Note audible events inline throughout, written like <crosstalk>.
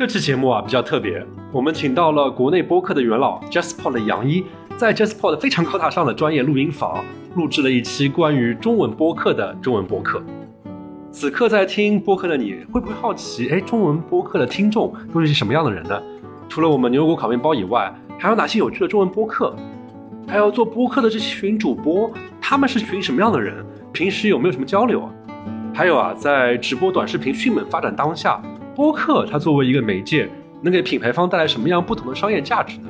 这期节目啊比较特别，我们请到了国内播客的元老 JustPod 的杨一，在 JustPod 非常高大上的专业录音房录制了一期关于中文播客的中文播客。此刻在听播客的你会不会好奇？哎，中文播客的听众都是些什么样的人呢？除了我们牛油果烤面包以外，还有哪些有趣的中文播客？还有做播客的这群主播，他们是群什么样的人？平时有没有什么交流？还有啊，在直播短视频迅猛发展当下。播客它作为一个媒介，能给品牌方带来什么样不同的商业价值呢？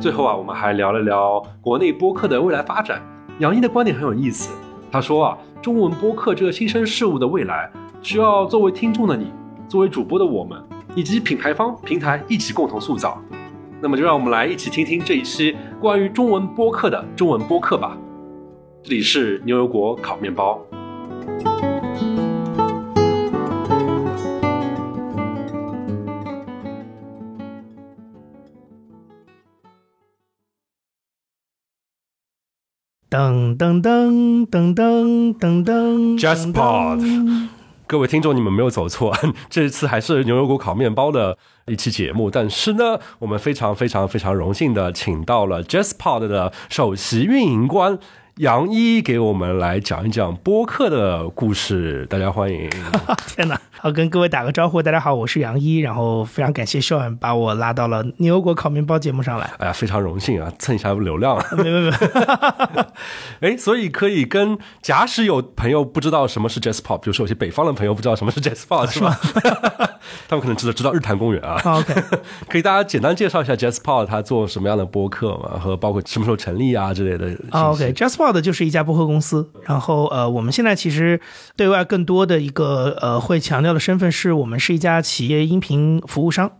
最后啊，我们还聊了聊国内播客的未来发展。杨毅的观点很有意思，他说啊，中文播客这个新生事物的未来，需要作为听众的你，作为主播的我们，以及品牌方平台一起共同塑造。那么就让我们来一起听听这一期关于中文播客的中文播客吧。这里是牛油果烤面包。噔噔噔噔噔噔噔，JustPod，各位听众，你们没有走错，<laughs> 这次还是牛油果烤面包的一期节目。但是呢，我们非常非常非常荣幸的请到了 JustPod 的首席运营官杨一，给我们来讲一讲播客的故事。大家欢迎！<laughs> 天哪！好，跟各位打个招呼，大家好，我是杨一，然后非常感谢 Sean 把我拉到了牛油果烤面包节目上来。哎呀，非常荣幸啊，蹭一下流量。没没没。<laughs> 哎，所以可以跟假使有朋友不知道什么是 Jazz Pop，比如说有些北方的朋友不知道什么是 Jazz Pop，是吧？<laughs> 他们可能知道知道日坛公园啊。OK，<laughs> 可以大家简单介绍一下 Jazz Pop 他做什么样的播客嘛，和包括什么时候成立啊之类的。OK，Jazz Pop 就是一家播客公司，然后呃，我们现在其实对外更多的一个呃会强调。要的身份是我们是一家企业音频服务商，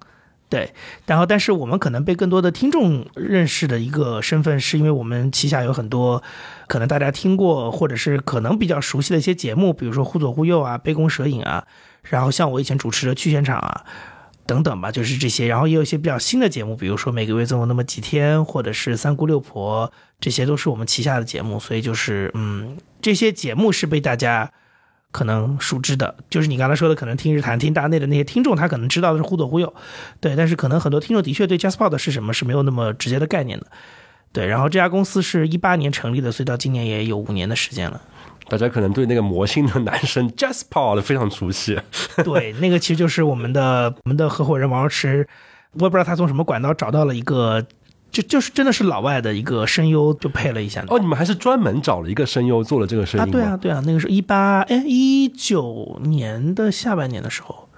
对，然后但是我们可能被更多的听众认识的一个身份，是因为我们旗下有很多可能大家听过或者是可能比较熟悉的一些节目，比如说忽左忽右啊、杯弓蛇影啊，然后像我以前主持的去现场啊等等吧，就是这些，然后也有一些比较新的节目，比如说每个月总有那么几天，或者是三姑六婆，这些都是我们旗下的节目，所以就是嗯，这些节目是被大家。可能熟知的，就是你刚才说的，可能听日坛、听大内的那些听众，他可能知道的是忽左忽右，对。但是可能很多听众的确对 JustPod 是什么是没有那么直接的概念的，对。然后这家公司是一八年成立的，所以到今年也有五年的时间了。大家可能对那个魔性的男生 JustPod 非常熟悉，对，那个其实就是我们的我们的合伙人王池，我也不知道他从什么管道找到了一个。就就是真的是老外的一个声优，就配了一下。哦，你们还是专门找了一个声优做了这个声音啊？对啊，对啊，那个是一八哎一九年的下半年的时候。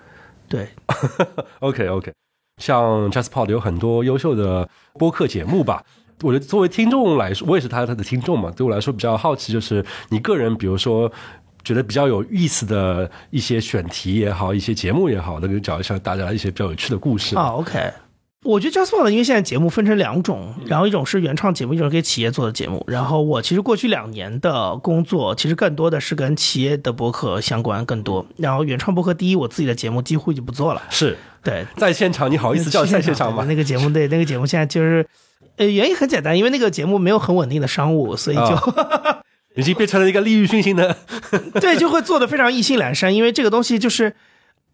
对，<laughs> OK OK，像 JustPod 有很多优秀的播客节目吧。我觉得作为听众来说，我也是他他的听众嘛。对我来说比较好奇，就是你个人，比如说觉得比较有意思的一些选题也好，一些节目也好，能够讲一下大家一些比较有趣的故事啊。OK。我觉得 JustPod 呢，因为现在节目分成两种，然后一种是原创节目，一种是给企业做的节目。然后我其实过去两年的工作，其实更多的是跟企业的博客相关更多。然后原创博客，第一，我自己的节目几乎就不做了。是对，在现场，你好意思叫在现场吗？那个节目对，那个节目现在就是，呃，原因很简单，因为那个节目没有很稳定的商务，所以就已经变成了一个利欲熏心的，<laughs> 对，就会做的非常意兴阑珊，因为这个东西就是。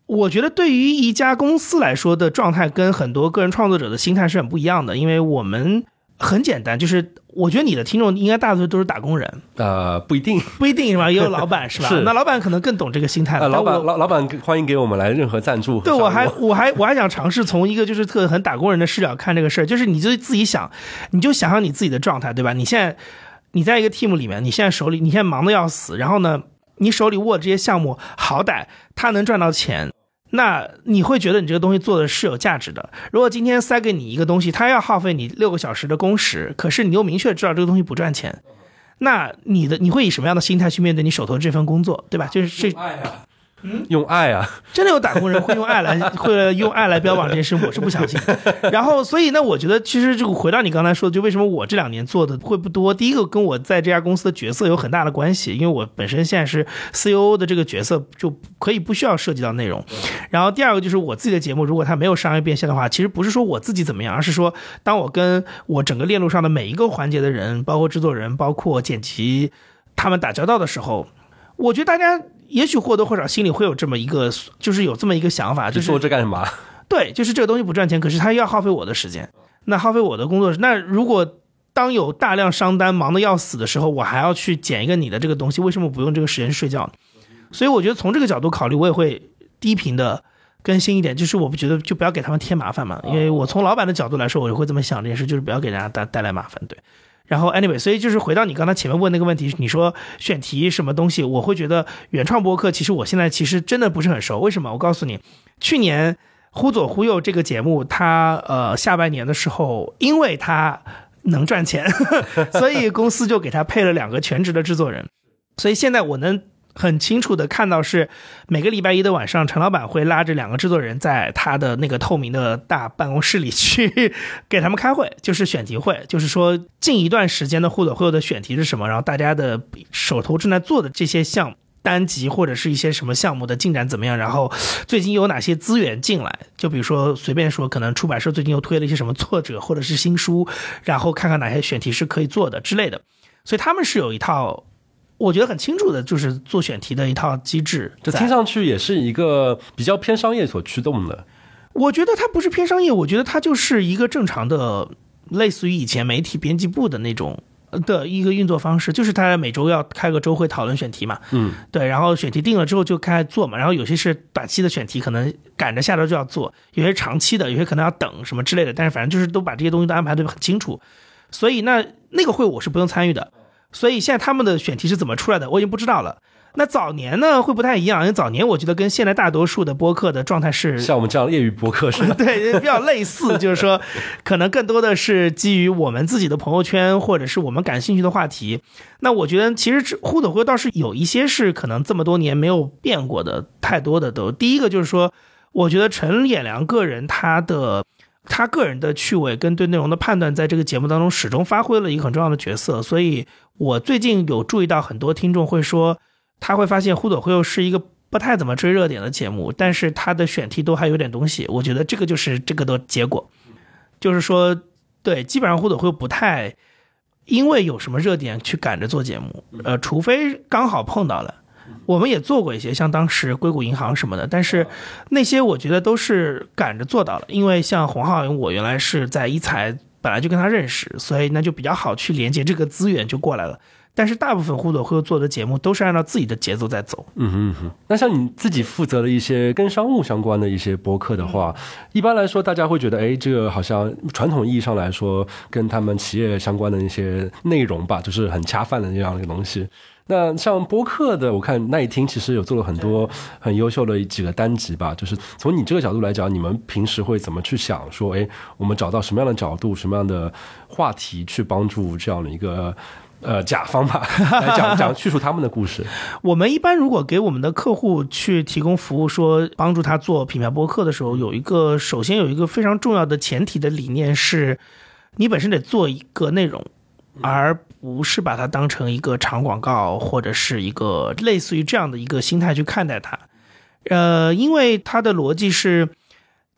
我觉得对于一家公司来说的状态，跟很多个人创作者的心态是很不一样的。因为我们很简单，就是我觉得你的听众应该大多数都是打工人。呃，不一定，不一定是吧？也有老板 <laughs> 是吧？是。那老板可能更懂这个心态。呃老板，老老板欢迎给我们来任何赞助。对，<laughs> 我还我还我还想尝试从一个就是特很打工人的视角看这个事儿，就是你就自己想，你就想想你自己的状态，对吧？你现在你在一个 team 里面，你现在手里你现在忙的要死，然后呢？你手里握这些项目，好歹他能赚到钱，那你会觉得你这个东西做的是有价值的。如果今天塞给你一个东西，它要耗费你六个小时的工时，可是你又明确知道这个东西不赚钱，那你的你会以什么样的心态去面对你手头这份工作，对吧？就是这。用爱啊！真的有打工人会用爱来 <laughs> 会用爱来标榜这件事，我是不相信。<laughs> 然后，所以呢，我觉得其实就回到你刚才说的，就为什么我这两年做的会不多。第一个跟我在这家公司的角色有很大的关系，因为我本身现在是 C O O 的这个角色，就可以不需要涉及到内容。然后第二个就是我自己的节目，如果它没有商业变现的话，其实不是说我自己怎么样，而是说当我跟我整个链路上的每一个环节的人，包括制作人、包括剪辑，他们打交道的时候，我觉得大家。也许或多或少心里会有这么一个，就是有这么一个想法，就是做这干什么？<laughs> 对，就是这个东西不赚钱，可是它要耗费我的时间，那耗费我的工作。那如果当有大量商单忙得要死的时候，我还要去捡一个你的这个东西，为什么不用这个时间睡觉呢？所以我觉得从这个角度考虑，我也会低频的更新一点，就是我不觉得就不要给他们添麻烦嘛，因为我从老板的角度来说，我就会这么想这件事，就是不要给大家带带来麻烦，对。然后，anyway，所以就是回到你刚才前面问那个问题，你说选题什么东西，我会觉得原创播客，其实我现在其实真的不是很熟。为什么？我告诉你，去年《忽左忽右》这个节目，它呃下半年的时候，因为它能赚钱，<laughs> 所以公司就给他配了两个全职的制作人。所以现在我能。很清楚的看到是每个礼拜一的晚上，陈老板会拉着两个制作人在他的那个透明的大办公室里去给他们开会，就是选题会，就是说近一段时间的互动会有的选题是什么，然后大家的手头正在做的这些项目单集或者是一些什么项目的进展怎么样，然后最近有哪些资源进来，就比如说随便说，可能出版社最近又推了一些什么作者或者是新书，然后看看哪些选题是可以做的之类的，所以他们是有一套。我觉得很清楚的，就是做选题的一套机制。这听上去也是一个比较偏商业所驱动的。我觉得它不是偏商业，我觉得它就是一个正常的，类似于以前媒体编辑部的那种的一个运作方式。就是大家每周要开个周会讨论选题嘛，嗯，对，然后选题定了之后就开始做嘛。然后有些是短期的选题，可能赶着下周就要做；有些长期的，有些可能要等什么之类的。但是反正就是都把这些东西都安排的很清楚。所以那那个会我是不用参与的。所以现在他们的选题是怎么出来的，我已经不知道了。那早年呢会不太一样，因为早年我觉得跟现在大多数的播客的状态是像我们这样业余播客是 <laughs> 对比较类似，就是说 <laughs> 可能更多的是基于我们自己的朋友圈或者是我们感兴趣的话题。那我觉得其实互动会倒是有一些是可能这么多年没有变过的，太多的都。第一个就是说，我觉得陈演良个人他的。他个人的趣味跟对内容的判断，在这个节目当中始终发挥了一个很重要的角色。所以我最近有注意到很多听众会说，他会发现《忽左忽右》是一个不太怎么追热点的节目，但是他的选题都还有点东西。我觉得这个就是这个的结果，就是说，对，基本上《忽左忽右》不太因为有什么热点去赶着做节目，呃，除非刚好碰到了。我们也做过一些，像当时硅谷银行什么的，但是那些我觉得都是赶着做到了，因为像洪浩，我原来是在一财本来就跟他认识，所以那就比较好去连接这个资源就过来了。但是大部分互动会做的节目都是按照自己的节奏在走。嗯哼哼。那像你自己负责的一些跟商务相关的一些播客的话，一般来说大家会觉得，哎，这个好像传统意义上来说跟他们企业相关的一些内容吧，就是很恰饭的那样一个东西。那像播客的，我看那一听其实有做了很多很优秀的几个单集吧。就是从你这个角度来讲，你们平时会怎么去想？说，哎，我们找到什么样的角度、什么样的话题去帮助这样的一个呃甲方吧，来讲讲叙述他们的故事。我们一般如果给我们的客户去提供服务，说帮助他做品牌播客的时候，有一个首先有一个非常重要的前提的理念是，你本身得做一个内容。而不是把它当成一个长广告或者是一个类似于这样的一个心态去看待它，呃，因为它的逻辑是，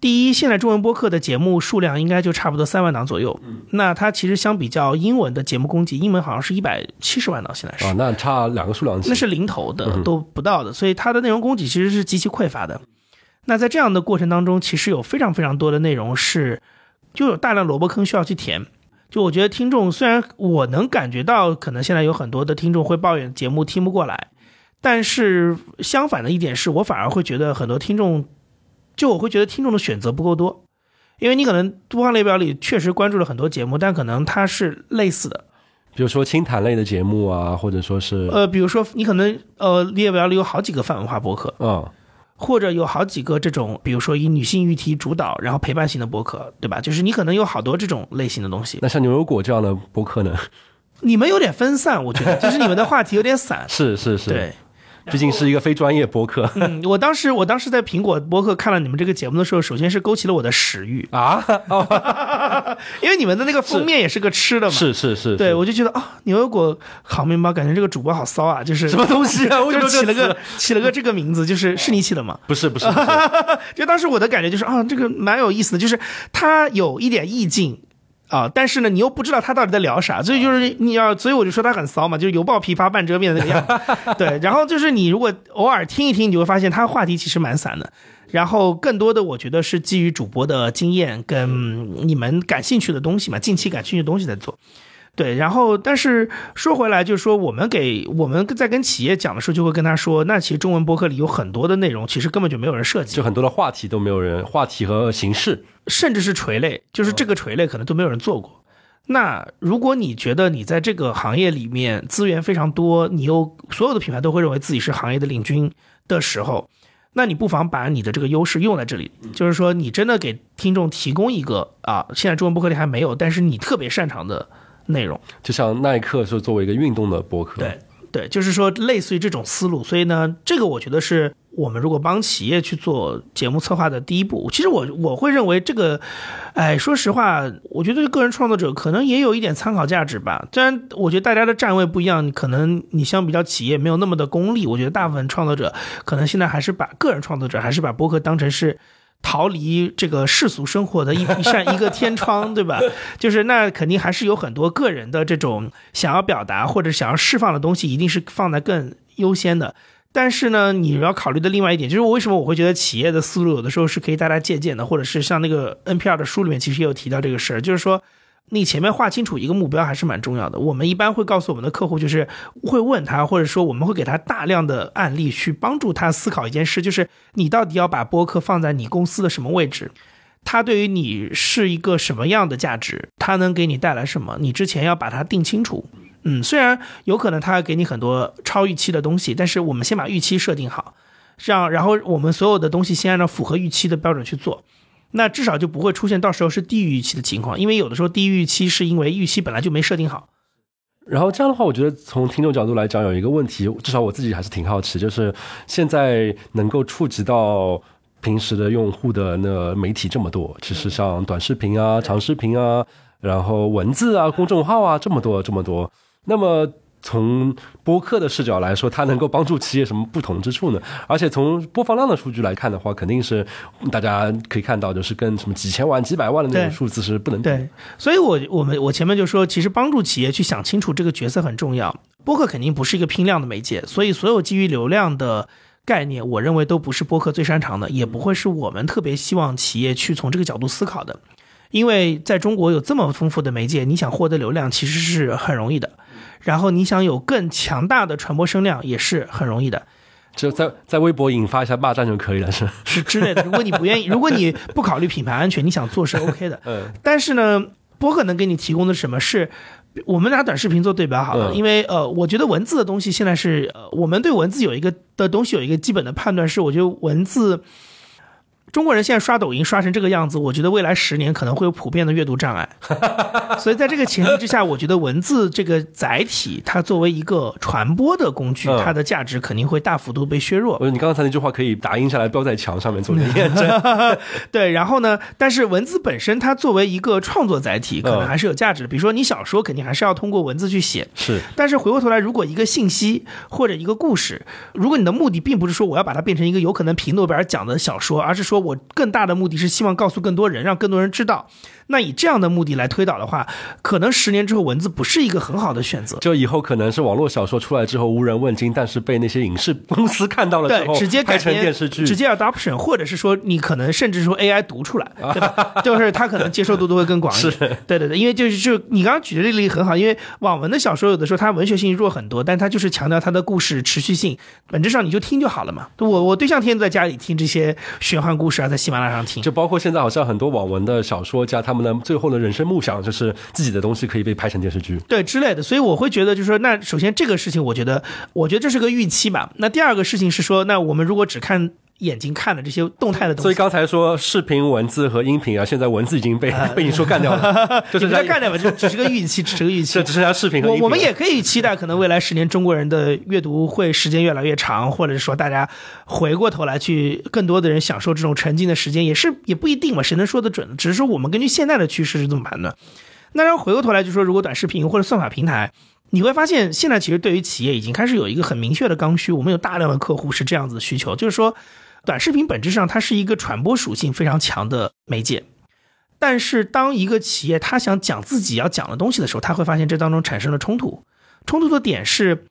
第一，现在中文播客的节目数量应该就差不多三万档左右，那它其实相比较英文的节目供给，英文好像是一百七十万档，现在是啊，那差两个数量级，那是零头的都不到的，所以它的内容供给其实是极其匮乏的。那在这样的过程当中，其实有非常非常多的内容是，就有大量萝卜坑需要去填。就我觉得听众虽然我能感觉到，可能现在有很多的听众会抱怨节目听不过来，但是相反的一点是我反而会觉得很多听众，就我会觉得听众的选择不够多，因为你可能播放列表里确实关注了很多节目，但可能它是类似的，比如说清谈类的节目啊，或者说是呃，比如说你可能呃列表里有好几个泛文化博客，嗯。或者有好几个这种，比如说以女性议题主导，然后陪伴型的博客，对吧？就是你可能有好多这种类型的东西。那像牛油果这样的博客呢？你们有点分散，我觉得，就是你们的话题有点散。<laughs> 是是是，对。毕竟是一个非专业播客。嗯，我当时我当时在苹果播客看了你们这个节目的时候，首先是勾起了我的食欲啊，<laughs> 因为你们的那个封面也是个吃的嘛。是是是，对我就觉得啊，牛油果烤面包，感觉这个主播好骚啊，就是什么东西啊？<laughs> 为什么起了个起了个这个名字？就是是你起的吗？不是不是，<laughs> 就当时我的感觉就是啊，这个蛮有意思的，就是它有一点意境。啊，但是呢，你又不知道他到底在聊啥，所以就是你要，所以我就说他很骚嘛，就是犹抱琵琶半遮面的那个样子。对，然后就是你如果偶尔听一听，你就会发现他话题其实蛮散的。然后更多的，我觉得是基于主播的经验跟你们感兴趣的东西嘛，近期感兴趣的东西在做。对，然后但是说回来，就是说我们给我们在跟企业讲的时候，就会跟他说，那其实中文博客里有很多的内容，其实根本就没有人设计，就很多的话题都没有人，话题和形式，甚至是垂类，就是这个垂类可能都没有人做过。那如果你觉得你在这个行业里面资源非常多，你又所有的品牌都会认为自己是行业的领军的时候，那你不妨把你的这个优势用在这里，就是说你真的给听众提供一个啊，现在中文博客里还没有，但是你特别擅长的。内容就像耐克是作为一个运动的博客，对对，就是说类似于这种思路，所以呢，这个我觉得是我们如果帮企业去做节目策划的第一步。其实我我会认为这个，哎，说实话，我觉得个人创作者可能也有一点参考价值吧。虽然我觉得大家的站位不一样，可能你相比较企业没有那么的功利，我觉得大部分创作者可能现在还是把个人创作者还是把博客当成是。逃离这个世俗生活的一 <laughs> 一扇一个天窗，对吧？就是那肯定还是有很多个人的这种想要表达或者想要释放的东西，一定是放在更优先的。但是呢，你要考虑的另外一点，就是为什么我会觉得企业的思路有的时候是可以大家借鉴的，或者是像那个 NPR 的书里面其实也有提到这个事儿，就是说。你前面划清楚一个目标还是蛮重要的。我们一般会告诉我们的客户，就是会问他，或者说我们会给他大量的案例去帮助他思考一件事，就是你到底要把播客放在你公司的什么位置？它对于你是一个什么样的价值？它能给你带来什么？你之前要把它定清楚。嗯，虽然有可能它给你很多超预期的东西，但是我们先把预期设定好，这样，然后我们所有的东西先按照符合预期的标准去做。那至少就不会出现到时候是低于预期的情况，因为有的时候低于预期是因为预期本来就没设定好。然后这样的话，我觉得从听众角度来讲，有一个问题，至少我自己还是挺好奇，就是现在能够触及到平时的用户的那媒体这么多，其实像短视频啊、长视频啊，然后文字啊、公众号啊这么多这么多，那么。从播客的视角来说，它能够帮助企业什么不同之处呢？而且从播放量的数据来看的话，肯定是大家可以看到，就是跟什么几千万、几百万的那种数字是不能对。所以，我我们我前面就说，其实帮助企业去想清楚这个角色很重要。播客肯定不是一个拼量的媒介，所以所有基于流量的概念，我认为都不是播客最擅长的，也不会是我们特别希望企业去从这个角度思考的。因为在中国有这么丰富的媒介，你想获得流量其实是很容易的。然后你想有更强大的传播声量也是很容易的，就在在微博引发一下骂战就可以了，是是之类的。如果你不愿意，<laughs> 如果你不考虑品牌安全，你想做是 OK 的。<laughs> 嗯。但是呢，播客能给你提供的什么是？我们拿短视频做对比好了，因为呃，我觉得文字的东西现在是呃，我们对文字有一个的东西有一个基本的判断是，我觉得文字。中国人现在刷抖音刷成这个样子，我觉得未来十年可能会有普遍的阅读障碍。<laughs> 所以在这个前提之下，我觉得文字这个载体，它作为一个传播的工具，它的价值肯定会大幅度被削弱。你刚才那句话可以打印下来，标在墙上面做验证。<laughs> 对，然后呢？但是文字本身，它作为一个创作载体，可能还是有价值的。比如说，你小说肯定还是要通过文字去写。是。但是回过头来，如果一个信息或者一个故事，如果你的目的并不是说我要把它变成一个有可能评诺贝尔奖的小说，而是说我更大的目的是希望告诉更多人，让更多人知道。那以这样的目的来推导的话，可能十年之后文字不是一个很好的选择。就以后可能是网络小说出来之后无人问津，但是被那些影视公司看到了之后，直接改成电视剧，直接 adoption，或者是说你可能甚至说 AI 读出来，对吧？<laughs> 就是它可能接受度都会更广一点。对对对，因为就是就你刚刚举的例子很好，因为网文的小说有的时候它文学性弱很多，但它就是强调它的故事持续性，本质上你就听就好了嘛。我我对象天天在家里听这些玄幻故事啊，在喜马拉雅上听，就包括现在好像很多网文的小说家，他们的最后的人。生梦想就是自己的东西可以被拍成电视剧，对之类的，所以我会觉得就是说，那首先这个事情，我觉得，我觉得这是个预期吧。那第二个事情是说，那我们如果只看眼睛看的这些动态的东西，所以刚才说视频、文字和音频啊，现在文字已经被 <laughs> 被你说干掉了，<laughs> 就是在干掉吧，就只是个预期，只是个预期，只剩下视频和。我我们也可以期待，可能未来十年中国人的阅读会时间越来越长，或者是说大家回过头来去更多的人享受这种沉浸的时间，也是也不一定嘛，谁能说得准？只是说我们根据现在的趋势是这么判断。那然后回过头来就说，如果短视频或者算法平台，你会发现现在其实对于企业已经开始有一个很明确的刚需。我们有大量的客户是这样子的需求，就是说，短视频本质上它是一个传播属性非常强的媒介。但是当一个企业它想讲自己要讲的东西的时候，他会发现这当中产生了冲突。冲突的点是，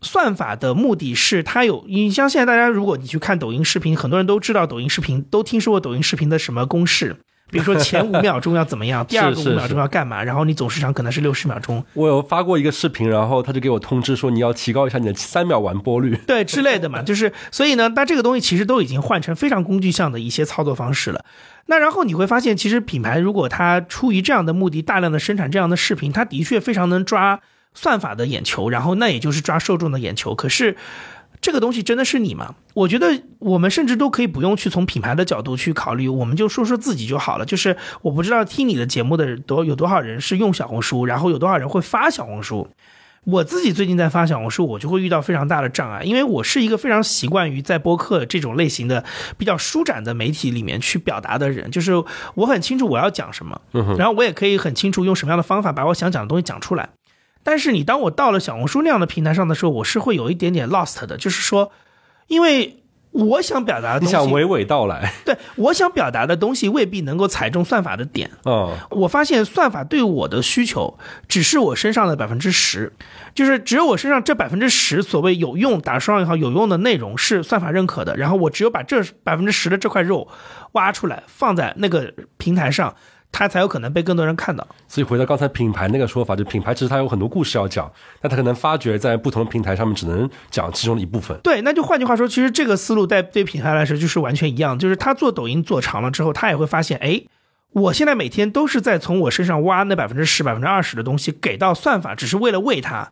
算法的目的是它有，你像现在大家如果你去看抖音视频，很多人都知道抖音视频，都听说过抖音视频的什么公式。比如说前五秒钟要怎么样，<laughs> 第二个五秒钟要干嘛，然后你总时长可能是六十秒钟。我有发过一个视频，然后他就给我通知说你要提高一下你的三秒完播率，<laughs> 对之类的嘛，<laughs> 就是所以呢，那这个东西其实都已经换成非常工具项的一些操作方式了。那然后你会发现，其实品牌如果它出于这样的目的，大量的生产这样的视频，它的确非常能抓算法的眼球，然后那也就是抓受众的眼球。可是。这个东西真的是你吗？我觉得我们甚至都可以不用去从品牌的角度去考虑，我们就说说自己就好了。就是我不知道听你的节目的多有多少人是用小红书，然后有多少人会发小红书。我自己最近在发小红书，我就会遇到非常大的障碍，因为我是一个非常习惯于在播客这种类型的比较舒展的媒体里面去表达的人。就是我很清楚我要讲什么，然后我也可以很清楚用什么样的方法把我想讲的东西讲出来。但是你当我到了小红书那样的平台上的时候，我是会有一点点 lost 的，就是说，因为我想表达的东西，你想娓娓道来，<laughs> 对我想表达的东西未必能够踩中算法的点。哦，我发现算法对我的需求只是我身上的百分之十，就是只有我身上这百分之十所谓有用打双引号有用的内容是算法认可的，然后我只有把这百分之十的这块肉挖出来放在那个平台上。它才有可能被更多人看到。所以回到刚才品牌那个说法，就品牌其实它有很多故事要讲，但它可能发掘在不同的平台上面只能讲其中的一部分。对，那就换句话说，其实这个思路在对品牌来说就是完全一样，就是他做抖音做长了之后，他也会发现，哎，我现在每天都是在从我身上挖那百分之十、百分之二十的东西给到算法，只是为了喂它。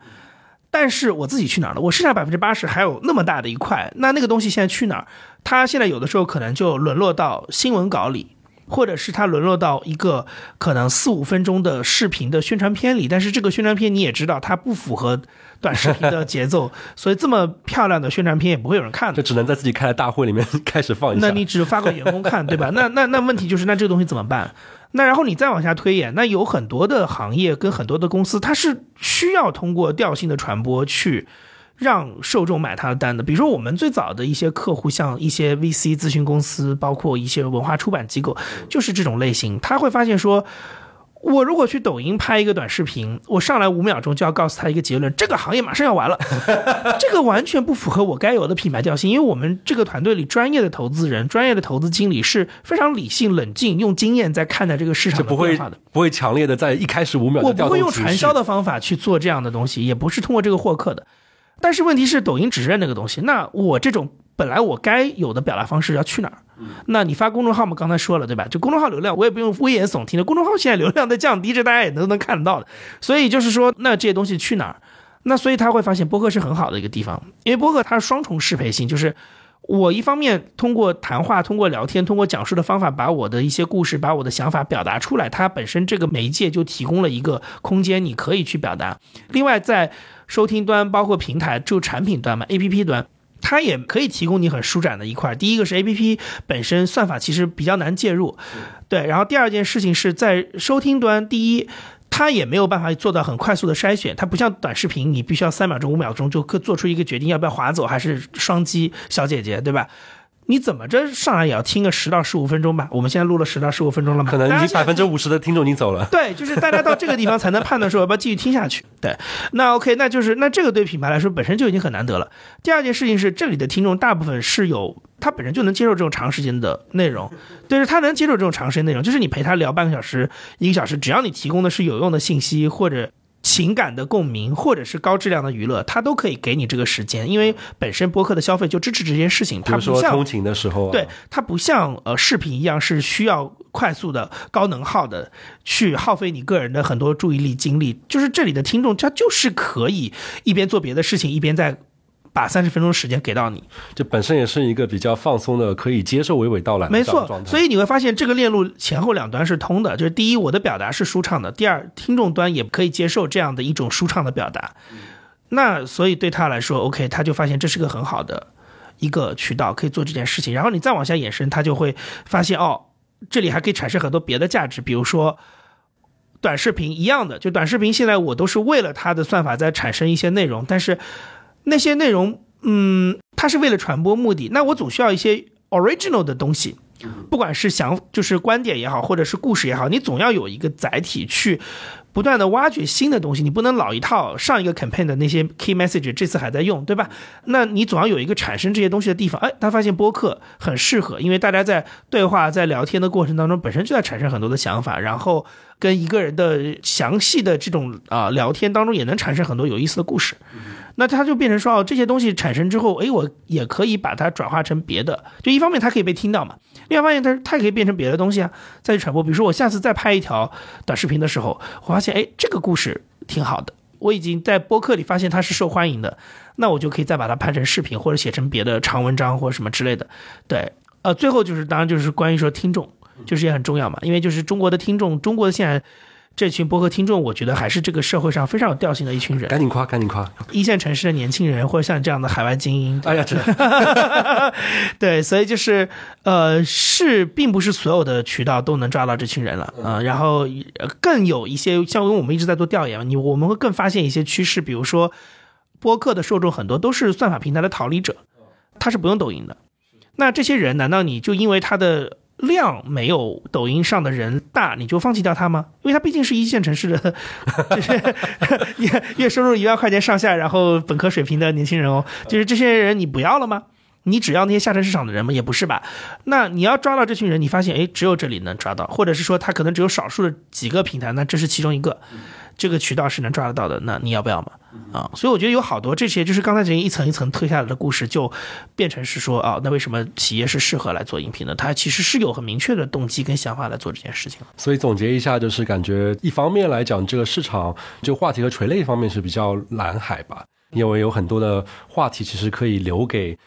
但是我自己去哪儿了？我剩下百分之八十还有那么大的一块，那那个东西现在去哪儿？它现在有的时候可能就沦落到新闻稿里。或者是它沦落到一个可能四五分钟的视频的宣传片里，但是这个宣传片你也知道，它不符合短视频的节奏，<laughs> 所以这么漂亮的宣传片也不会有人看的，就只能在自己开的大会里面 <laughs> 开始放一下。那你只发给员工看，对吧？那那那问题就是，那这个东西怎么办？那然后你再往下推演，那有很多的行业跟很多的公司，它是需要通过调性的传播去。让受众买他的单的，比如说我们最早的一些客户，像一些 VC 咨询公司，包括一些文化出版机构，就是这种类型。他会发现说，我如果去抖音拍一个短视频，我上来五秒钟就要告诉他一个结论，这个行业马上要完了，<laughs> 这个完全不符合我该有的品牌调性。因为我们这个团队里专业的投资人、专业的投资经理是非常理性、冷静，用经验在看待这个市场的变化的，不会强烈的在一开始五秒。我不会用传销的方法去做这样的东西，也不是通过这个获客的。但是问题是，抖音只认那个东西。那我这种本来我该有的表达方式要去哪儿？那你发公众号嘛？刚才说了对吧？就公众号流量，我也不用危言耸听的。公众号现在流量在降低，这大家也都能看得到的。所以就是说，那这些东西去哪儿？那所以他会发现播客是很好的一个地方，因为播客它是双重适配性，就是我一方面通过谈话、通过聊天、通过讲述的方法，把我的一些故事、把我的想法表达出来，它本身这个媒介就提供了一个空间，你可以去表达。另外在收听端包括平台，就产品端嘛，A P P 端，它也可以提供你很舒展的一块。第一个是 A P P 本身算法其实比较难介入，对。然后第二件事情是在收听端，第一，它也没有办法做到很快速的筛选，它不像短视频，你必须要三秒钟、五秒钟就可做出一个决定，要不要划走还是双击小姐姐，对吧？你怎么着上来也要听个十到十五分钟吧？我们现在录了十到十五分钟了嘛？可能已经百分之五十的听众已经走了。对，就是大家到这个地方才能判断说要不要继续听下去。对，那 OK，那就是那这个对品牌来说本身就已经很难得了。第二件事情是，这里的听众大部分是有他本身就能接受这种长时间的内容，对，是他能接受这种长时间内容，就是你陪他聊半个小时、一个小时，只要你提供的是有用的信息或者。情感的共鸣，或者是高质量的娱乐，它都可以给你这个时间，因为本身播客的消费就支持这件事情。它不像通勤的时候，对它不像呃视频一样是需要快速的高能耗的去耗费你个人的很多注意力精力。就是这里的听众，他就是可以一边做别的事情，一边在。把三十分钟时间给到你，这本身也是一个比较放松的，可以接受娓娓道来。没错，所以你会发现这个链路前后两端是通的。就是第一，我的表达是舒畅的；第二，听众端也可以接受这样的一种舒畅的表达。那所以对他来说，OK，他就发现这是个很好的一个渠道，可以做这件事情。然后你再往下延伸，他就会发现哦，这里还可以产生很多别的价值，比如说短视频一样的，就短视频现在我都是为了它的算法在产生一些内容，但是。那些内容，嗯，它是为了传播目的，那我总需要一些 original 的东西，不管是想就是观点也好，或者是故事也好，你总要有一个载体去不断的挖掘新的东西，你不能老一套上一个 campaign 的那些 key message 这次还在用，对吧？那你总要有一个产生这些东西的地方。哎，他发现播客很适合，因为大家在对话、在聊天的过程当中，本身就在产生很多的想法，然后跟一个人的详细的这种啊聊天当中，也能产生很多有意思的故事。那它就变成说，哦，这些东西产生之后，哎，我也可以把它转化成别的。就一方面它可以被听到嘛，另外一方面它它也可以变成别的东西啊，再去传播。比如说我下次再拍一条短视频的时候，我发现哎，这个故事挺好的，我已经在播客里发现它是受欢迎的，那我就可以再把它拍成视频或者写成别的长文章或者什么之类的。对，呃，最后就是当然就是关于说听众，就是也很重要嘛，因为就是中国的听众，中国的现在。这群博客听众，我觉得还是这个社会上非常有调性的一群人。赶紧夸，赶紧夸！一线城市的年轻人，或者像这样的海外精英。哎呀，真的。对，所以就是，呃，是，并不是所有的渠道都能抓到这群人了啊。然后更有一些，像因为我们一直在做调研嘛，你我们会更发现一些趋势，比如说，播客的受众很多都是算法平台的逃离者，他是不用抖音的。那这些人，难道你就因为他的？量没有抖音上的人大，你就放弃掉他吗？因为他毕竟是一线城市的，<laughs> <laughs> 就是月 <laughs> 月收入一万块钱上下，然后本科水平的年轻人哦，就是这些人你不要了吗？你只要那些下沉市场的人吗？也不是吧？那你要抓到这群人，你发现哎，只有这里能抓到，或者是说他可能只有少数的几个平台，那这是其中一个。这个渠道是能抓得到的，那你要不要嘛？啊，所以我觉得有好多这些，就是刚才这一层一层推下来的故事，就变成是说啊，那为什么企业是适合来做音频的？它其实是有很明确的动机跟想法来做这件事情。所以总结一下，就是感觉一方面来讲，这个市场就话题和垂类方面是比较蓝海吧，因为有很多的话题其实可以留给。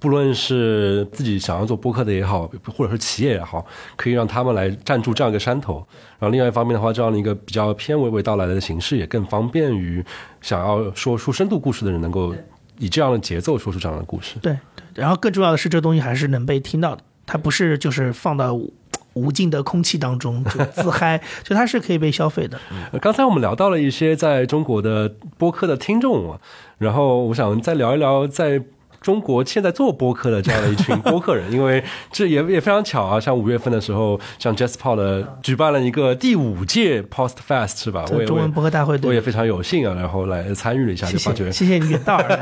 不论是自己想要做播客的也好，或者是企业也好，可以让他们来站住这样一个山头。然后另外一方面的话，这样的一个比较偏娓娓道来的形式，也更方便于想要说出深度故事的人，能够以这样的节奏说出这样的故事。对对。然后更重要的是，这东西还是能被听到的，它不是就是放到无尽的空气当中就自嗨，<laughs> 就它是可以被消费的。刚才我们聊到了一些在中国的播客的听众啊，然后我想再聊一聊在。中国现在做播客的这样的一群播客人，因为这也也非常巧啊，像五月份的时候，像 JazzPod 的举办了一个第五届 Post Fest 是吧？我也中文播客大会，我也非常有幸啊，然后来参与了一下，就发觉谢谢你远道而来，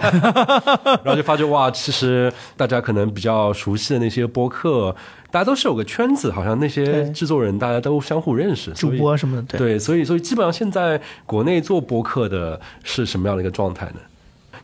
<laughs> 然后就发觉哇，其实大家可能比较熟悉的那些播客，大家都是有个圈子，好像那些制作人大家都相互认识，主播什么的，对，所以所以基本上现在国内做播客的是什么样的一个状态呢？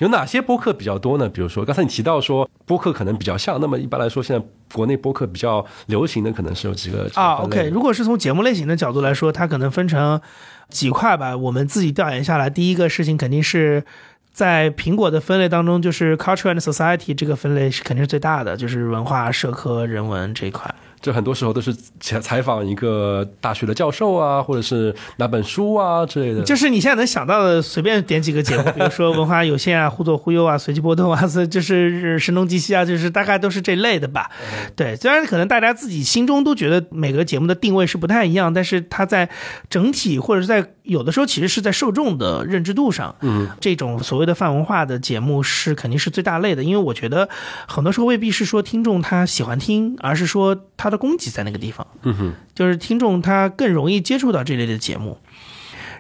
有哪些播客比较多呢？比如说，刚才你提到说播客可能比较像，那么一般来说，现在国内播客比较流行的可能是有几个啊。OK，如果是从节目类型的角度来说，它可能分成几块吧。我们自己调研下来，第一个事情肯定是在苹果的分类当中，就是 Culture and Society 这个分类是肯定是最大的，就是文化、社科、人文这一块。这很多时候都是采采访一个大学的教授啊，或者是哪本书啊之类的。就是你现在能想到的，随便点几个节目，比如说文化有限啊、<laughs> 忽左忽右啊、随机波动啊，<laughs> 就是声东击西啊，就是大概都是这类的吧。对，虽然可能大家自己心中都觉得每个节目的定位是不太一样，但是它在整体或者是在有的时候其实是在受众的认知度上，嗯，这种所谓的泛文化的节目是肯定是最大类的，因为我觉得很多时候未必是说听众他喜欢听，而是说他。的供给在那个地方，嗯哼，就是听众他更容易接触到这类的节目。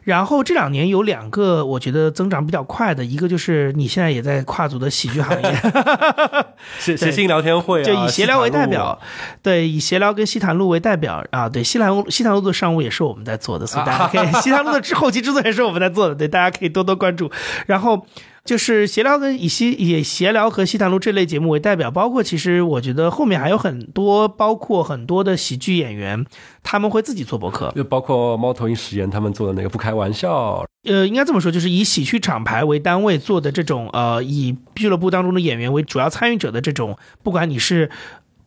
然后这两年有两个我觉得增长比较快的，一个就是你现在也在跨足的喜剧行业，写写信聊天会，就以闲聊为代表，对，以闲聊跟西坛路为代表啊，对，西坛西坛路的商务也是我们在做的，所以大家可以 <laughs> 西坛路的后期制作也是我们在做的，对，大家可以多多关注。然后。就是闲聊跟以西以闲聊和西谈路这类节目为代表，包括其实我觉得后面还有很多，包括很多的喜剧演员，他们会自己做博客，就包括猫头鹰实验他们做的那个不开玩笑。呃，应该这么说，就是以喜剧厂牌为单位做的这种，呃，以俱乐部当中的演员为主要参与者的这种，不管你是。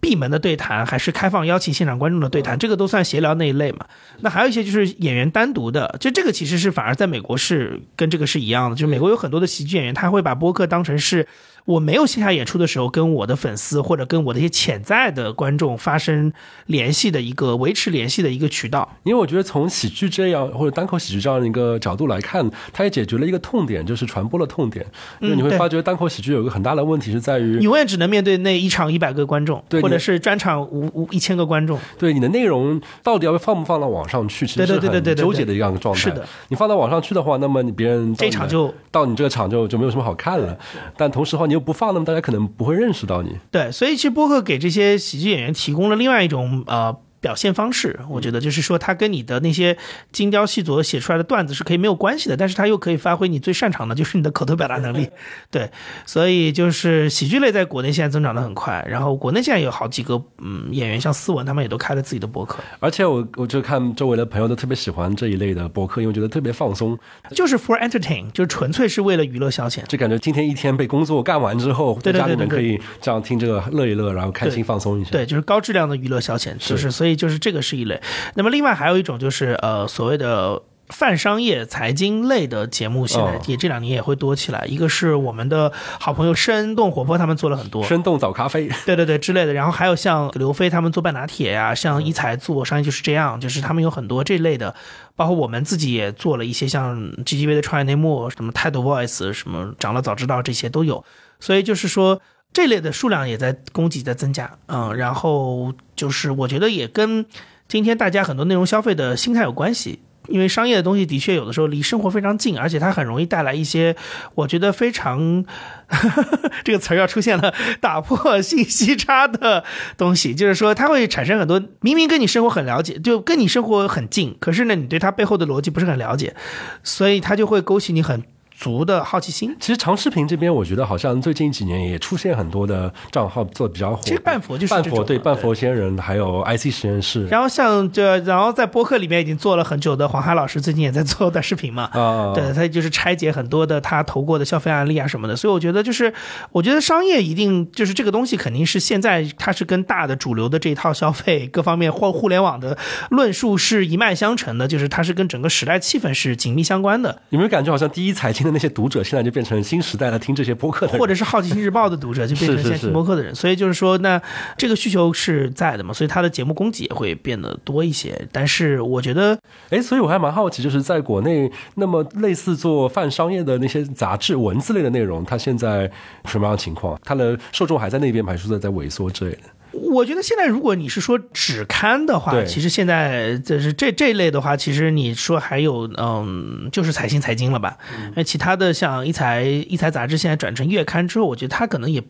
闭门的对谈还是开放邀请现场观众的对谈，这个都算闲聊那一类嘛？那还有一些就是演员单独的，就这个其实是反而在美国是跟这个是一样的，就美国有很多的喜剧演员，他会把播客当成是我没有线下演出的时候，跟我的粉丝或者跟我的一些潜在的观众发生联系的一个维持联系的一个渠道。因为我觉得从喜剧这样或者单口喜剧这样一个角度来看，它也解决了一个痛点，就是传播的痛点。因为你会发觉单口喜剧有一个很大的问题是在于，你永远只能面对那一场一百个观众，对，或者是专场五五一千个观众。对，你的内容到底要放不放到网上去，其实是很纠结的一样的状态。是的，你放到网上去的话，那么你别人这场就到你这个场就就没有什么好看了。但同时的话，你又不放，那么大家可能不会认识到你。对，所以其实播客给这些喜剧演员提供了另外一种呃。表现方式，我觉得就是说，它跟你的那些精雕细琢写出来的段子是可以没有关系的，但是它又可以发挥你最擅长的，就是你的口头表达能力。对，所以就是喜剧类在国内现在增长的很快，然后国内现在有好几个嗯演员，像思文他们也都开了自己的博客。而且我我就看周围的朋友都特别喜欢这一类的博客，因为觉得特别放松，就是 for entertain，就是纯粹是为了娱乐消遣。就感觉今天一天被工作干完之后，在家里面可以这样听这个乐一乐，然后开心放松一下。对，就是高质量的娱乐消遣，就是所以就是这个是一类。那么，另外还有一种就是呃，所谓的泛商业、财经类的节目，现在也这两年也会多起来。一个是我们的好朋友生动活泼，他们做了很多生动早咖啡，对对对之类的。然后还有像刘飞他们做半拿铁呀，像一财做商业就是这样，就是他们有很多这类的。包括我们自己也做了一些像 GGV 的创业内幕，什么态度 Voice，什么长了早知道这些都有。所以就是说。这类的数量也在供给在增加，嗯，然后就是我觉得也跟今天大家很多内容消费的心态有关系，因为商业的东西的确有的时候离生活非常近，而且它很容易带来一些我觉得非常 <laughs> 这个词儿要出现了，打破信息差的东西，就是说它会产生很多明明跟你生活很了解，就跟你生活很近，可是呢你对它背后的逻辑不是很了解，所以它就会勾起你很。足的好奇心。其实长视频这边，我觉得好像最近几年也出现很多的账号做的比较火。其实半佛就是半佛对半佛仙人，还有 IC 实验室。然后像这，然后在播客里面已经做了很久的黄海老师，最近也在做短视频嘛。啊，对他就是拆解很多的他投过的消费案例啊什么的。所以我觉得就是，我觉得商业一定就是这个东西肯定是现在它是跟大的主流的这一套消费各方面或互联网的论述是一脉相承的，就是它是跟整个时代气氛是紧密相关的。有没有感觉好像第一财经？那些读者现在就变成新时代的听这些播客的，或者是好奇心日报的读者就变成现在听播客的人，所以就是说，那这个需求是在的嘛，所以他的节目供给也会变得多一些。但是我觉得，哎，所以我还蛮好奇，就是在国内，那么类似做泛商业的那些杂志文字类的内容，它现在什么样的情况？它的受众还在那边，还是在在萎缩之类的？我觉得现在如果你是说纸刊的话，其实现在就是这这一类的话，其实你说还有嗯，就是财新财经了吧？那其他的像一财一财杂志现在转成月刊之后，我觉得它可能也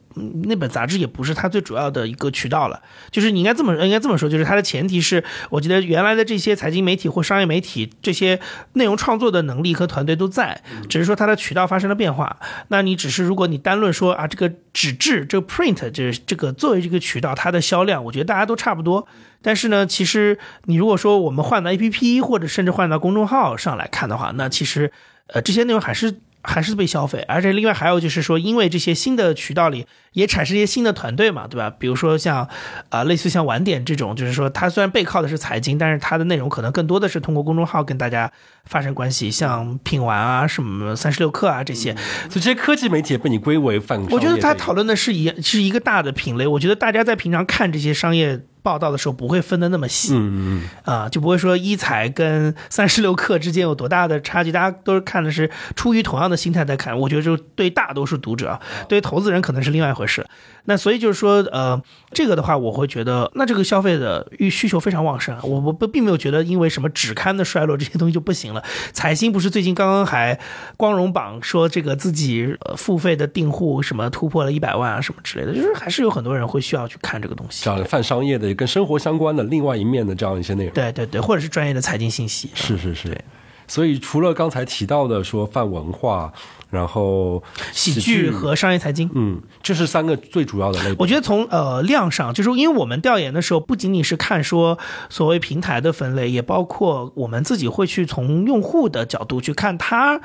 那本杂志也不是它最主要的一个渠道了。就是你应该这么应该这么说，就是它的前提是，我觉得原来的这些财经媒体或商业媒体这些内容创作的能力和团队都在，只是说它的渠道发生了变化。那你只是如果你单论说啊，这个纸质这个 print 就是这个作为这个渠道，它的销量，我觉得大家都差不多。但是呢，其实你如果说我们换到 A P P 或者甚至换到公众号上来看的话，那其实呃这些内容还是还是被消费。而且另外还有就是说，因为这些新的渠道里也产生一些新的团队嘛，对吧？比如说像啊类似像晚点这种，就是说它虽然背靠的是财经，但是它的内容可能更多的是通过公众号跟大家发生关系，像品玩啊、什么三十六氪啊这些。所以这些科技媒体被你归为泛？我觉得他讨论的是一是一个大的品类。我觉得大家在平常看这些商业。报道的时候不会分的那么细，嗯嗯啊，就不会说一财跟三十六氪之间有多大的差距，大家都是看的是出于同样的心态在看。我觉得就对大多数读者，对于投资人可能是另外一回事。那所以就是说，呃，这个的话，我会觉得，那这个消费的欲需求非常旺盛。我我不并没有觉得因为什么纸刊的衰落这些东西就不行了。财新不是最近刚刚还光荣榜说这个自己付费的订户什么突破了一百万啊什么之类的，就是还是有很多人会需要去看这个东西。这样泛商业的跟生活相关的另外一面的这样一些内容。对对对，或者是专业的财经信息。是是是。所以除了刚才提到的说泛文化。然后喜剧和商业财经，嗯，这是三个最主要的类。我觉得从呃量上，就是因为我们调研的时候，不仅仅是看说所谓平台的分类，也包括我们自己会去从用户的角度去看，他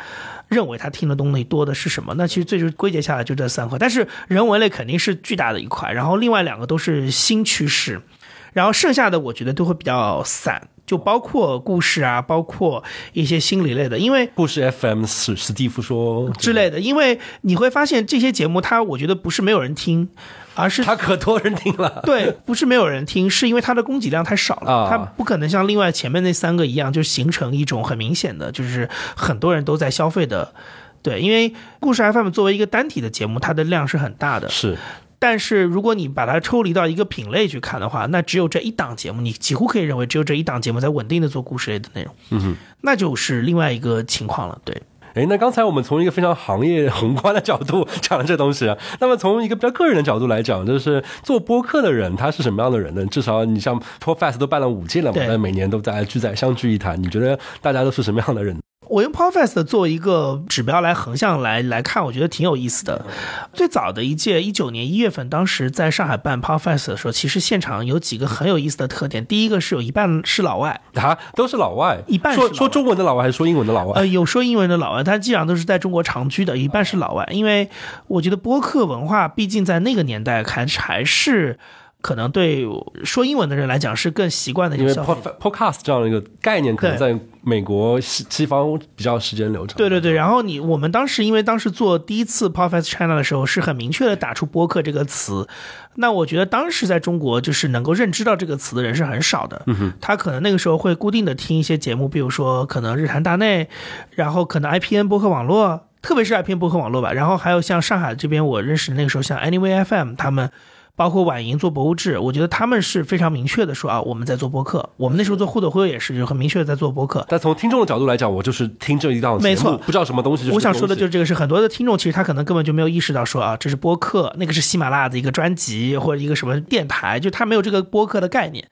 认为他听的东西多的是什么。那其实最终归结下来就这三块，但是人文类肯定是巨大的一块，然后另外两个都是新趋势，然后剩下的我觉得都会比较散。就包括故事啊，包括一些心理类的，因为故事 FM 史史蒂夫说之类的，因为你会发现这些节目，它我觉得不是没有人听，而是他可多人听了。<laughs> 对，不是没有人听，是因为它的供给量太少了，啊它不可能像另外前面那三个一样，就形成一种很明显的，就是很多人都在消费的。对，因为故事 FM 作为一个单体的节目，它的量是很大的。是，但是如果你把它抽离到一个品类去看的话，那只有这一档节目，你几乎可以认为只有这一档节目在稳定的做故事类的内容，嗯哼。那就是另外一个情况了。对，哎，那刚才我们从一个非常行业宏观的角度讲了这东西啊，那么从一个比较个人的角度来讲，就是做播客的人他是什么样的人呢？至少你像 p r o f e s s 都办了五届了嘛，那每年都在聚在相聚一谈，你觉得大家都是什么样的人？我用 Podfest 做一个指标来横向来来看，我觉得挺有意思的。最早的一届，一九年一月份，当时在上海办 Podfest 的时候，其实现场有几个很有意思的特点。第一个是有一半是老外，啊，都是老外，一半是说说中文的老外还是说英文的老外？呃，有说英文的老外，他基本上都是在中国长居的，一半是老外。因为我觉得播客文化，毕竟在那个年代看还是可能对说英文的人来讲是更习惯的一因为个消费 pod podcast 这样的一个概念，可能在美国西西方比较时间流长。对对对，然后你我们当时因为当时做第一次 Podcast China 的时候，是很明确的打出播客这个词。那我觉得当时在中国就是能够认知到这个词的人是很少的。嗯哼，他可能那个时候会固定的听一些节目，比如说可能日坛大内，然后可能 IPN 播客网络，特别是 IPN 播客网络吧。然后还有像上海这边我认识的那个时候像 Anyway FM 他们。包括婉莹做博物志，我觉得他们是非常明确的说啊，我们在做播客。我们那时候做互动会也是，就很明确的在做播客。但从听众的角度来讲，我就是听这一档节目，没错不知道什么东西就是我想说的就是是这个，是很多的听众其实他可能根本就没有意识到说啊，这是播客，那个是喜马拉雅的一个专辑或者一个什么电台，就他没有这个播客的概念。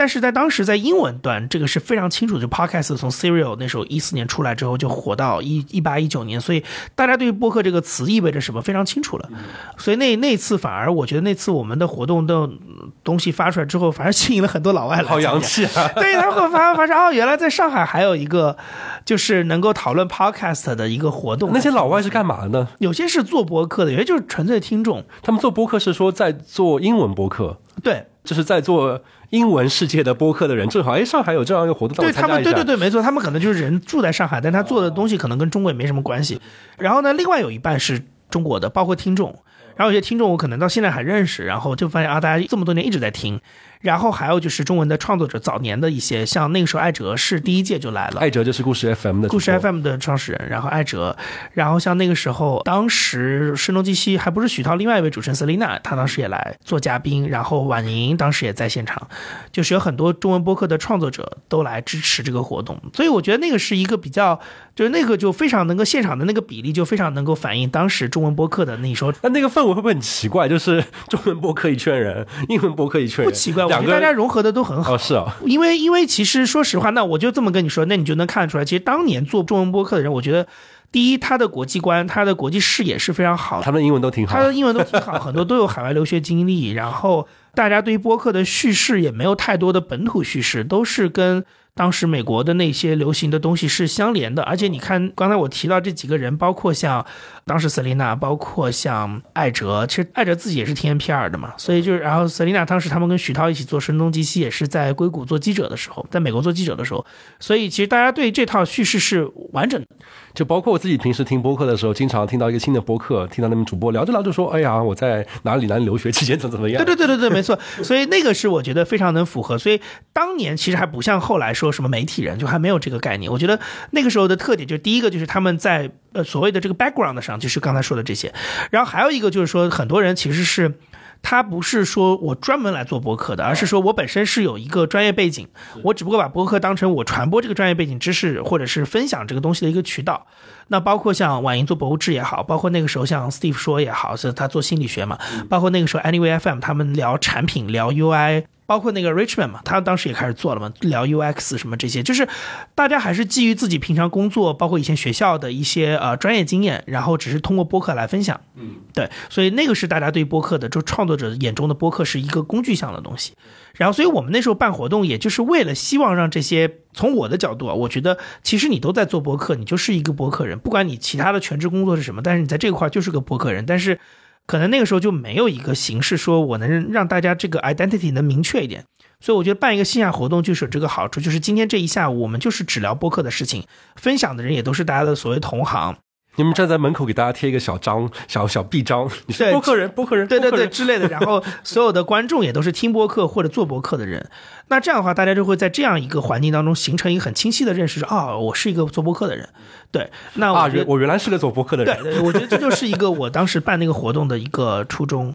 但是在当时，在英文端，这个是非常清楚的。就 Podcast 从 Serial 那时候一四年出来之后，就火到一一八一九年，所以大家对于播客这个词意味着什么非常清楚了。所以那那次反而我觉得那次我们的活动的嗯东西发出来之后，反而吸引了很多老外来。好洋。气啊！<laughs> 对，他会发发现哦，原来在上海还有一个就是能够讨论 podcast 的一个活动。那些老外是干嘛呢？有些是做播客的，有些就是纯粹听众。他们做播客是说在做英文播客，对，就是在做英文世界的播客的人，正好哎，上海有这样一个活动，对他们。对对对，没错，他们可能就是人住在上海，但他做的东西可能跟中国也没什么关系。然后呢，另外有一半是中国的，包括听众。然后有些听众我可能到现在还认识，然后就发现啊，大家这么多年一直在听。然后还有就是中文的创作者早年的一些，像那个时候艾哲是第一届就来了，艾哲就是故事 FM 的故事 FM 的创始人，然后艾哲，然后像那个时候，当时声东击西还不是许涛，另外一位主持人 Selina，她当时也来做嘉宾，然后婉宁当时也在现场，就是有很多中文播客的创作者都来支持这个活动，所以我觉得那个是一个比较，就是那个就非常能够现场的那个比例就非常能够反映当时中文播客的那时候那那个氛围会不会很奇怪？就是 <laughs> 中文播客一圈人，英文播客一圈人，不奇怪，我觉得大家融合的都很好。哦是啊，因为因为其实说实话，那我就这么跟你说，那你就能看得出来，其实当年做中文播客的人，我觉得第一他的国际观、他的国际视野是非常好的，他们的英文都挺好他。的英文都挺好，很多都有海外留学经历，然后大家对于播客的叙事也没有太多的本土叙事，都是跟。当时美国的那些流行的东西是相连的，而且你看，刚才我提到这几个人，包括像当时 Selina，包括像艾哲，其实艾哲自己也是听 NPR 的嘛，所以就是，然后 Selina 当时他们跟徐涛一起做《声东击西》，也是在硅谷做记者的时候，在美国做记者的时候，所以其实大家对这套叙事是完整的。就包括我自己平时听播客的时候，经常听到一个新的播客，听到那名主播聊着聊着说：“哎呀，我在哪里哪里留学期间怎么怎么样。”对对对对对，没错。所以那个是我觉得非常能符合。所以当年其实还不像后来说什么媒体人，就还没有这个概念。我觉得那个时候的特点就是第一个就是他们在呃所谓的这个 background 上，就是刚才说的这些。然后还有一个就是说，很多人其实是。他不是说我专门来做播客的，而是说我本身是有一个专业背景，我只不过把播客当成我传播这个专业背景知识或者是分享这个东西的一个渠道。那包括像婉莹做博物志也好，包括那个时候像 Steve 说也好，是他做心理学嘛，包括那个时候 Anyway FM 他们聊产品、聊 UI，包括那个 Richmond 嘛，他当时也开始做了嘛，聊 UX 什么这些，就是大家还是基于自己平常工作，包括以前学校的一些呃专业经验，然后只是通过播客来分享。嗯，对，所以那个是大家对播客的，就创作者眼中的播客是一个工具项的东西。然后，所以我们那时候办活动，也就是为了希望让这些，从我的角度啊，我觉得其实你都在做播客，你就是一个播客人，不管你其他的全职工作是什么，但是你在这块就是个播客人。但是，可能那个时候就没有一个形式说我能让大家这个 identity 能明确一点。所以我觉得办一个线下活动就是有这个好处，就是今天这一下午我们就是只聊播客的事情，分享的人也都是大家的所谓同行。你们站在门口给大家贴一个小章、小小臂章，你 <laughs> 是对播客人，播客人，对对对之类的。然后 <laughs> 所有的观众也都是听播客或者做播客的人，那这样的话，大家就会在这样一个环境当中形成一个很清晰的认识，说哦，我是一个做播客的人。对，那啊，我原我原来是个做播客的人，对对，我觉得这就是一个我当时办那个活动的一个初衷。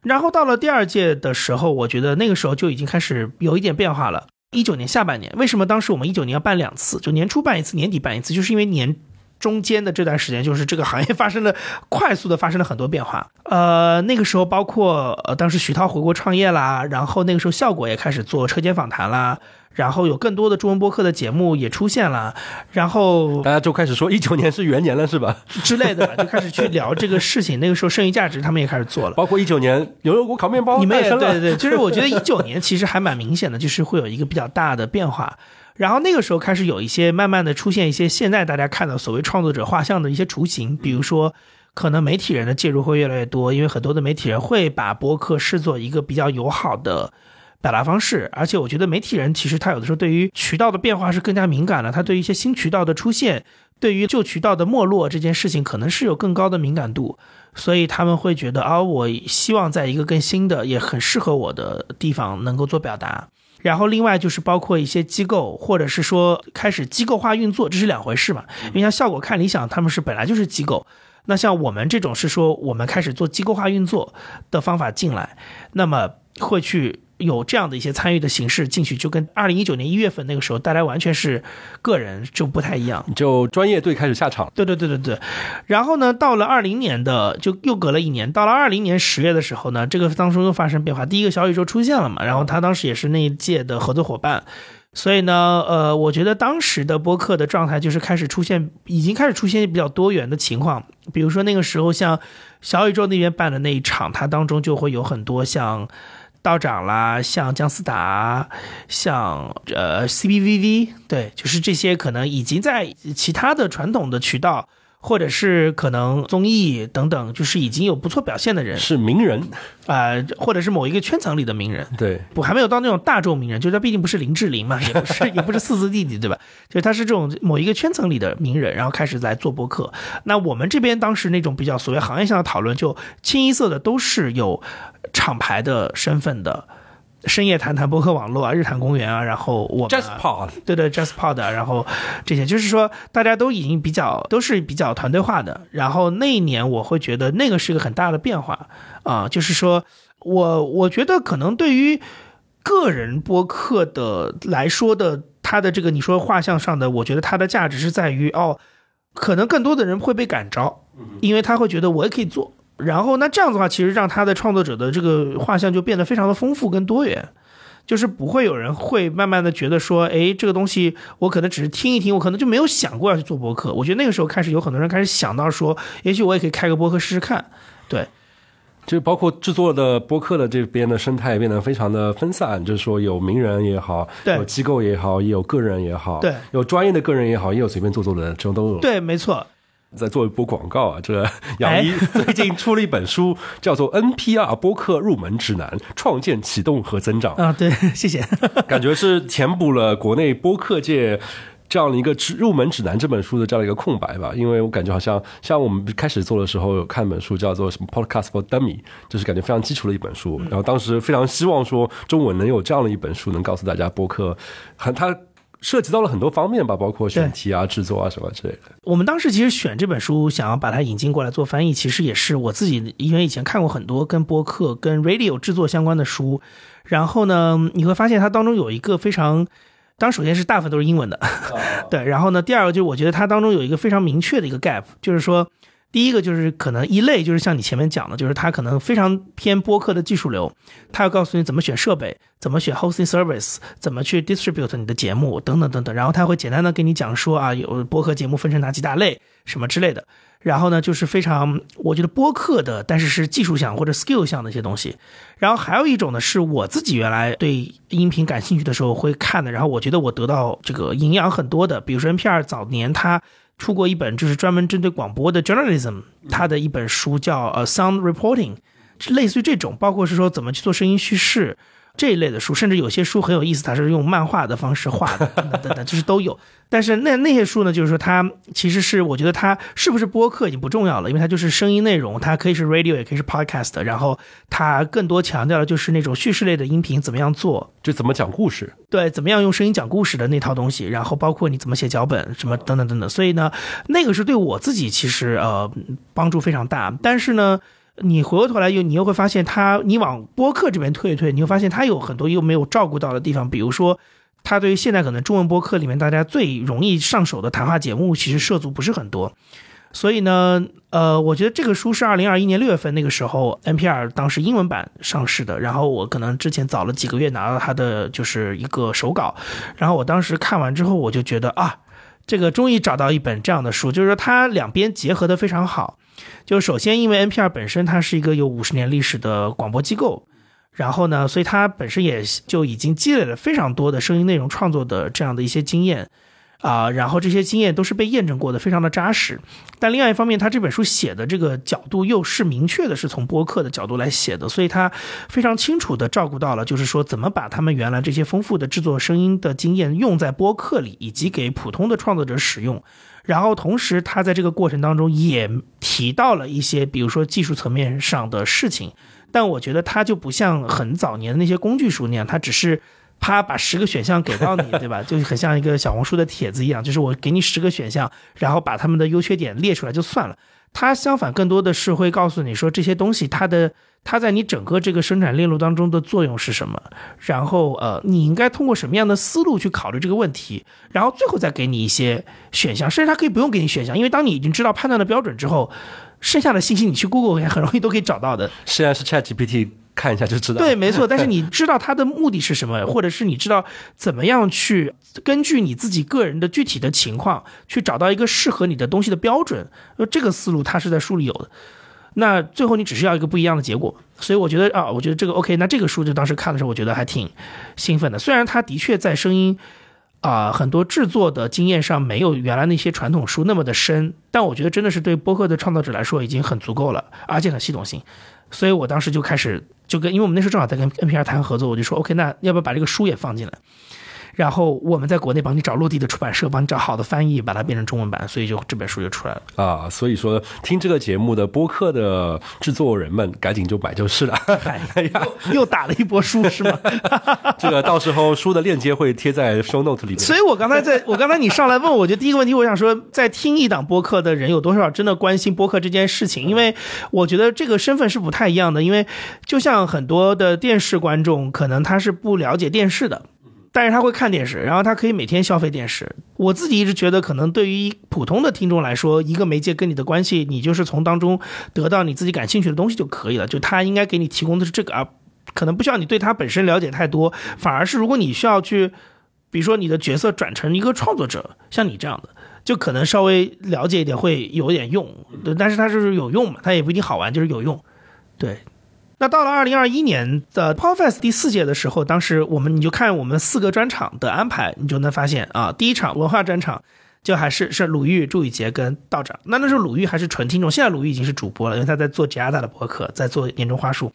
然后到了第二届的时候，我觉得那个时候就已经开始有一点变化了。一九年下半年，为什么当时我们一九年要办两次？就年初办一次，年底办一次，就是因为年中间的这段时间，就是这个行业发生了快速的发生了很多变化。呃，那个时候包括呃，当时徐涛回国创业啦，然后那个时候效果也开始做车间访谈啦，然后有更多的中文播客的节目也出现了，然后大家就开始说一九年是元年了，是吧？之类的，就开始去聊这个事情。那个时候，剩余价值他们也开始做了。包括一九年牛肉锅烤面包你们也 <laughs> 对对，就是我觉得一九年其实还蛮明显的，就是会有一个比较大的变化。然后那个时候开始有一些慢慢的出现一些现在大家看到所谓创作者画像的一些雏形，比如说可能媒体人的介入会越来越多，因为很多的媒体人会把播客视作一个比较友好的。表达方式，而且我觉得媒体人其实他有的时候对于渠道的变化是更加敏感的，他对于一些新渠道的出现，对于旧渠道的没落这件事情，可能是有更高的敏感度，所以他们会觉得啊，我希望在一个更新的、也很适合我的地方能够做表达。然后另外就是包括一些机构，或者是说开始机构化运作，这是两回事嘛。因为像效果看理想，他们是本来就是机构，那像我们这种是说我们开始做机构化运作的方法进来，那么会去。有这样的一些参与的形式进去，就跟二零一九年一月份那个时候，大家完全是个人就不太一样。就专业队开始下场，对对对对对。然后呢，到了二零年的就又隔了一年，到了二零年十月的时候呢，这个当中又发生变化。第一个小宇宙出现了嘛，然后他当时也是那一届的合作伙伴，所以呢，呃，我觉得当时的播客的状态就是开始出现，已经开始出现比较多元的情况。比如说那个时候，像小宇宙那边办的那一场，它当中就会有很多像。道长啦，像姜思达，像呃 CBVV，对，就是这些可能已经在其他的传统的渠道，或者是可能综艺等等，就是已经有不错表现的人，是名人啊、或者是某一个圈层里的名人，对，不还没有到那种大众名人，就是他毕竟不是林志玲嘛，<laughs> 也不是也不是四字弟弟，对吧？就是他是这种某一个圈层里的名人，然后开始来做播客。那我们这边当时那种比较所谓行业上的讨论，就清一色的都是有厂牌的身份的。深夜谈谈播客网络啊，日坛公园啊，然后我们 Just 啊 Pod，对对，JustPod，然后这些就是说，大家都已经比较都是比较团队化的。然后那一年，我会觉得那个是个很大的变化啊、就是说我我觉得可能对于个人播客的来说的，它的这个你说画像上的，我觉得它的价值是在于哦，可能更多的人会被感召，因为他会觉得我也可以做。然后那这样子的话，其实让他的创作者的这个画像就变得非常的丰富跟多元。就是不会有人会慢慢的觉得说，哎，这个东西我可能只是听一听，我可能就没有想过要去做博客。我觉得那个时候开始有很多人开始想到说，也许我也可以开个博客试试看。对，就包括制作的博客的这边的生态变得非常的分散，就是说有名人也好，对有机构也好，也有个人也好，对，有专业的个人也好，也有随便做做的，这种都有。对，没错。再做一波广告啊，这个杨一最近出了一本书，叫做《NPR 播客入门指南：创建、启动和增长》，啊，对，<laughs> 谢谢。<laughs> 感觉是填补了国内播客界。这样的一个指入门指南这本书的这样的一个空白吧，因为我感觉好像像我们开始做的时候有看本书叫做什么 Podcast for Dummy，就是感觉非常基础的一本书。然后当时非常希望说中文能有这样的一本书，能告诉大家播客很它涉及到了很多方面吧，包括选题啊、制作啊什么之类的。我们当时其实选这本书，想要把它引进过来做翻译，其实也是我自己，因为以前看过很多跟播客、跟 radio 制作相关的书，然后呢，你会发现它当中有一个非常。当，首先是大部分都是英文的，<laughs> 对。然后呢，第二个就是我觉得它当中有一个非常明确的一个 gap，就是说，第一个就是可能一类就是像你前面讲的，就是它可能非常偏播客的技术流，它要告诉你怎么选设备，怎么选 hosting service，怎么去 distribute 你的节目等等等等。然后他会简单的跟你讲说啊，有播客节目分成哪几大类，什么之类的。然后呢，就是非常我觉得播客的，但是是技术项或者 skill 项的一些东西。然后还有一种呢，是我自己原来对音频感兴趣的时候会看的，然后我觉得我得到这个营养很多的，比如说 NPR 早年它出过一本就是专门针对广播的 journalism，他的一本书叫呃 Sound Reporting，是类似于这种，包括是说怎么去做声音叙事。这一类的书，甚至有些书很有意思，它是用漫画的方式画的，等等等等，就是都有。但是那那些书呢，就是说它其实是我觉得它是不是播客已经不重要了，因为它就是声音内容，它可以是 radio 也可以是 podcast，然后它更多强调的就是那种叙事类的音频怎么样做，就怎么讲故事，对，怎么样用声音讲故事的那套东西，然后包括你怎么写脚本什么等等等等。所以呢，那个是对我自己其实呃帮助非常大，但是呢。你回过头来又你又会发现，他你往播客这边退一退，你会发现他有很多又没有照顾到的地方。比如说，他对于现在可能中文播客里面大家最容易上手的谈话节目，其实涉足不是很多。所以呢，呃，我觉得这个书是二零二一年六月份那个时候 NPR 当时英文版上市的，然后我可能之前早了几个月拿到它的就是一个手稿，然后我当时看完之后，我就觉得啊，这个终于找到一本这样的书，就是说它两边结合的非常好。就首先，因为 NPR 本身它是一个有五十年历史的广播机构，然后呢，所以它本身也就已经积累了非常多的声音内容创作的这样的一些经验啊，然后这些经验都是被验证过的，非常的扎实。但另外一方面，他这本书写的这个角度又是明确的，是从播客的角度来写的，所以他非常清楚的照顾到了，就是说怎么把他们原来这些丰富的制作声音的经验用在播客里，以及给普通的创作者使用。然后同时，他在这个过程当中也提到了一些，比如说技术层面上的事情。但我觉得他就不像很早年的那些工具书那样，他只是啪把十个选项给到你，对吧？<laughs> 就很像一个小红书的帖子一样，就是我给你十个选项，然后把他们的优缺点列出来就算了。它相反，更多的是会告诉你说这些东西它的。它在你整个这个生产链路当中的作用是什么？然后呃，你应该通过什么样的思路去考虑这个问题？然后最后再给你一些选项，甚至它可以不用给你选项，因为当你已经知道判断的标准之后，剩下的信息你去 Google 也很容易都可以找到的。虽然是 ChatGPT 看一下就知道。对，没错。但是 <laughs> 你知道它的目的是什么，或者是你知道怎么样去根据你自己个人的具体的情况去找到一个适合你的东西的标准，呃，这个思路它是在书里有的。那最后你只是要一个不一样的结果，所以我觉得啊，我觉得这个 OK。那这个书就当时看的时候，我觉得还挺兴奋的。虽然它的确在声音啊很多制作的经验上没有原来那些传统书那么的深，但我觉得真的是对播客的创作者来说已经很足够了，而且很系统性。所以我当时就开始就跟，因为我们那时候正好在跟 NPR 谈合作，我就说 OK，那要不要把这个书也放进来？然后我们在国内帮你找落地的出版社，帮你找好的翻译，把它变成中文版，所以就这本书就出来了啊。所以说，听这个节目的播客的制作人们，赶紧就买就是了。哎呀，又打了一波书是吗？<laughs> 这个到时候书的链接会贴在 show note 里面。所以我刚才在 <laughs> 我刚才你上来问我，就第一个问题，我想说，在听一档播客的人有多少真的关心播客这件事情？因为我觉得这个身份是不太一样的，因为就像很多的电视观众，可能他是不了解电视的。但是他会看电视，然后他可以每天消费电视。我自己一直觉得，可能对于普通的听众来说，一个媒介跟你的关系，你就是从当中得到你自己感兴趣的东西就可以了。就他应该给你提供的是这个，啊可能不需要你对他本身了解太多。反而是如果你需要去，比如说你的角色转成一个创作者，像你这样的，就可能稍微了解一点会有点用。对但是它就是有用嘛，它也不一定好玩，就是有用。对。那到了二零二一年的 p o f e s t 第四届的时候，当时我们你就看我们四个专场的安排，你就能发现啊，第一场文化专场就还是是鲁豫、朱宇杰跟道长。那那时候鲁豫还是纯听众，现在鲁豫已经是主播了，因为他在做吉亚达的博客，在做年终花束。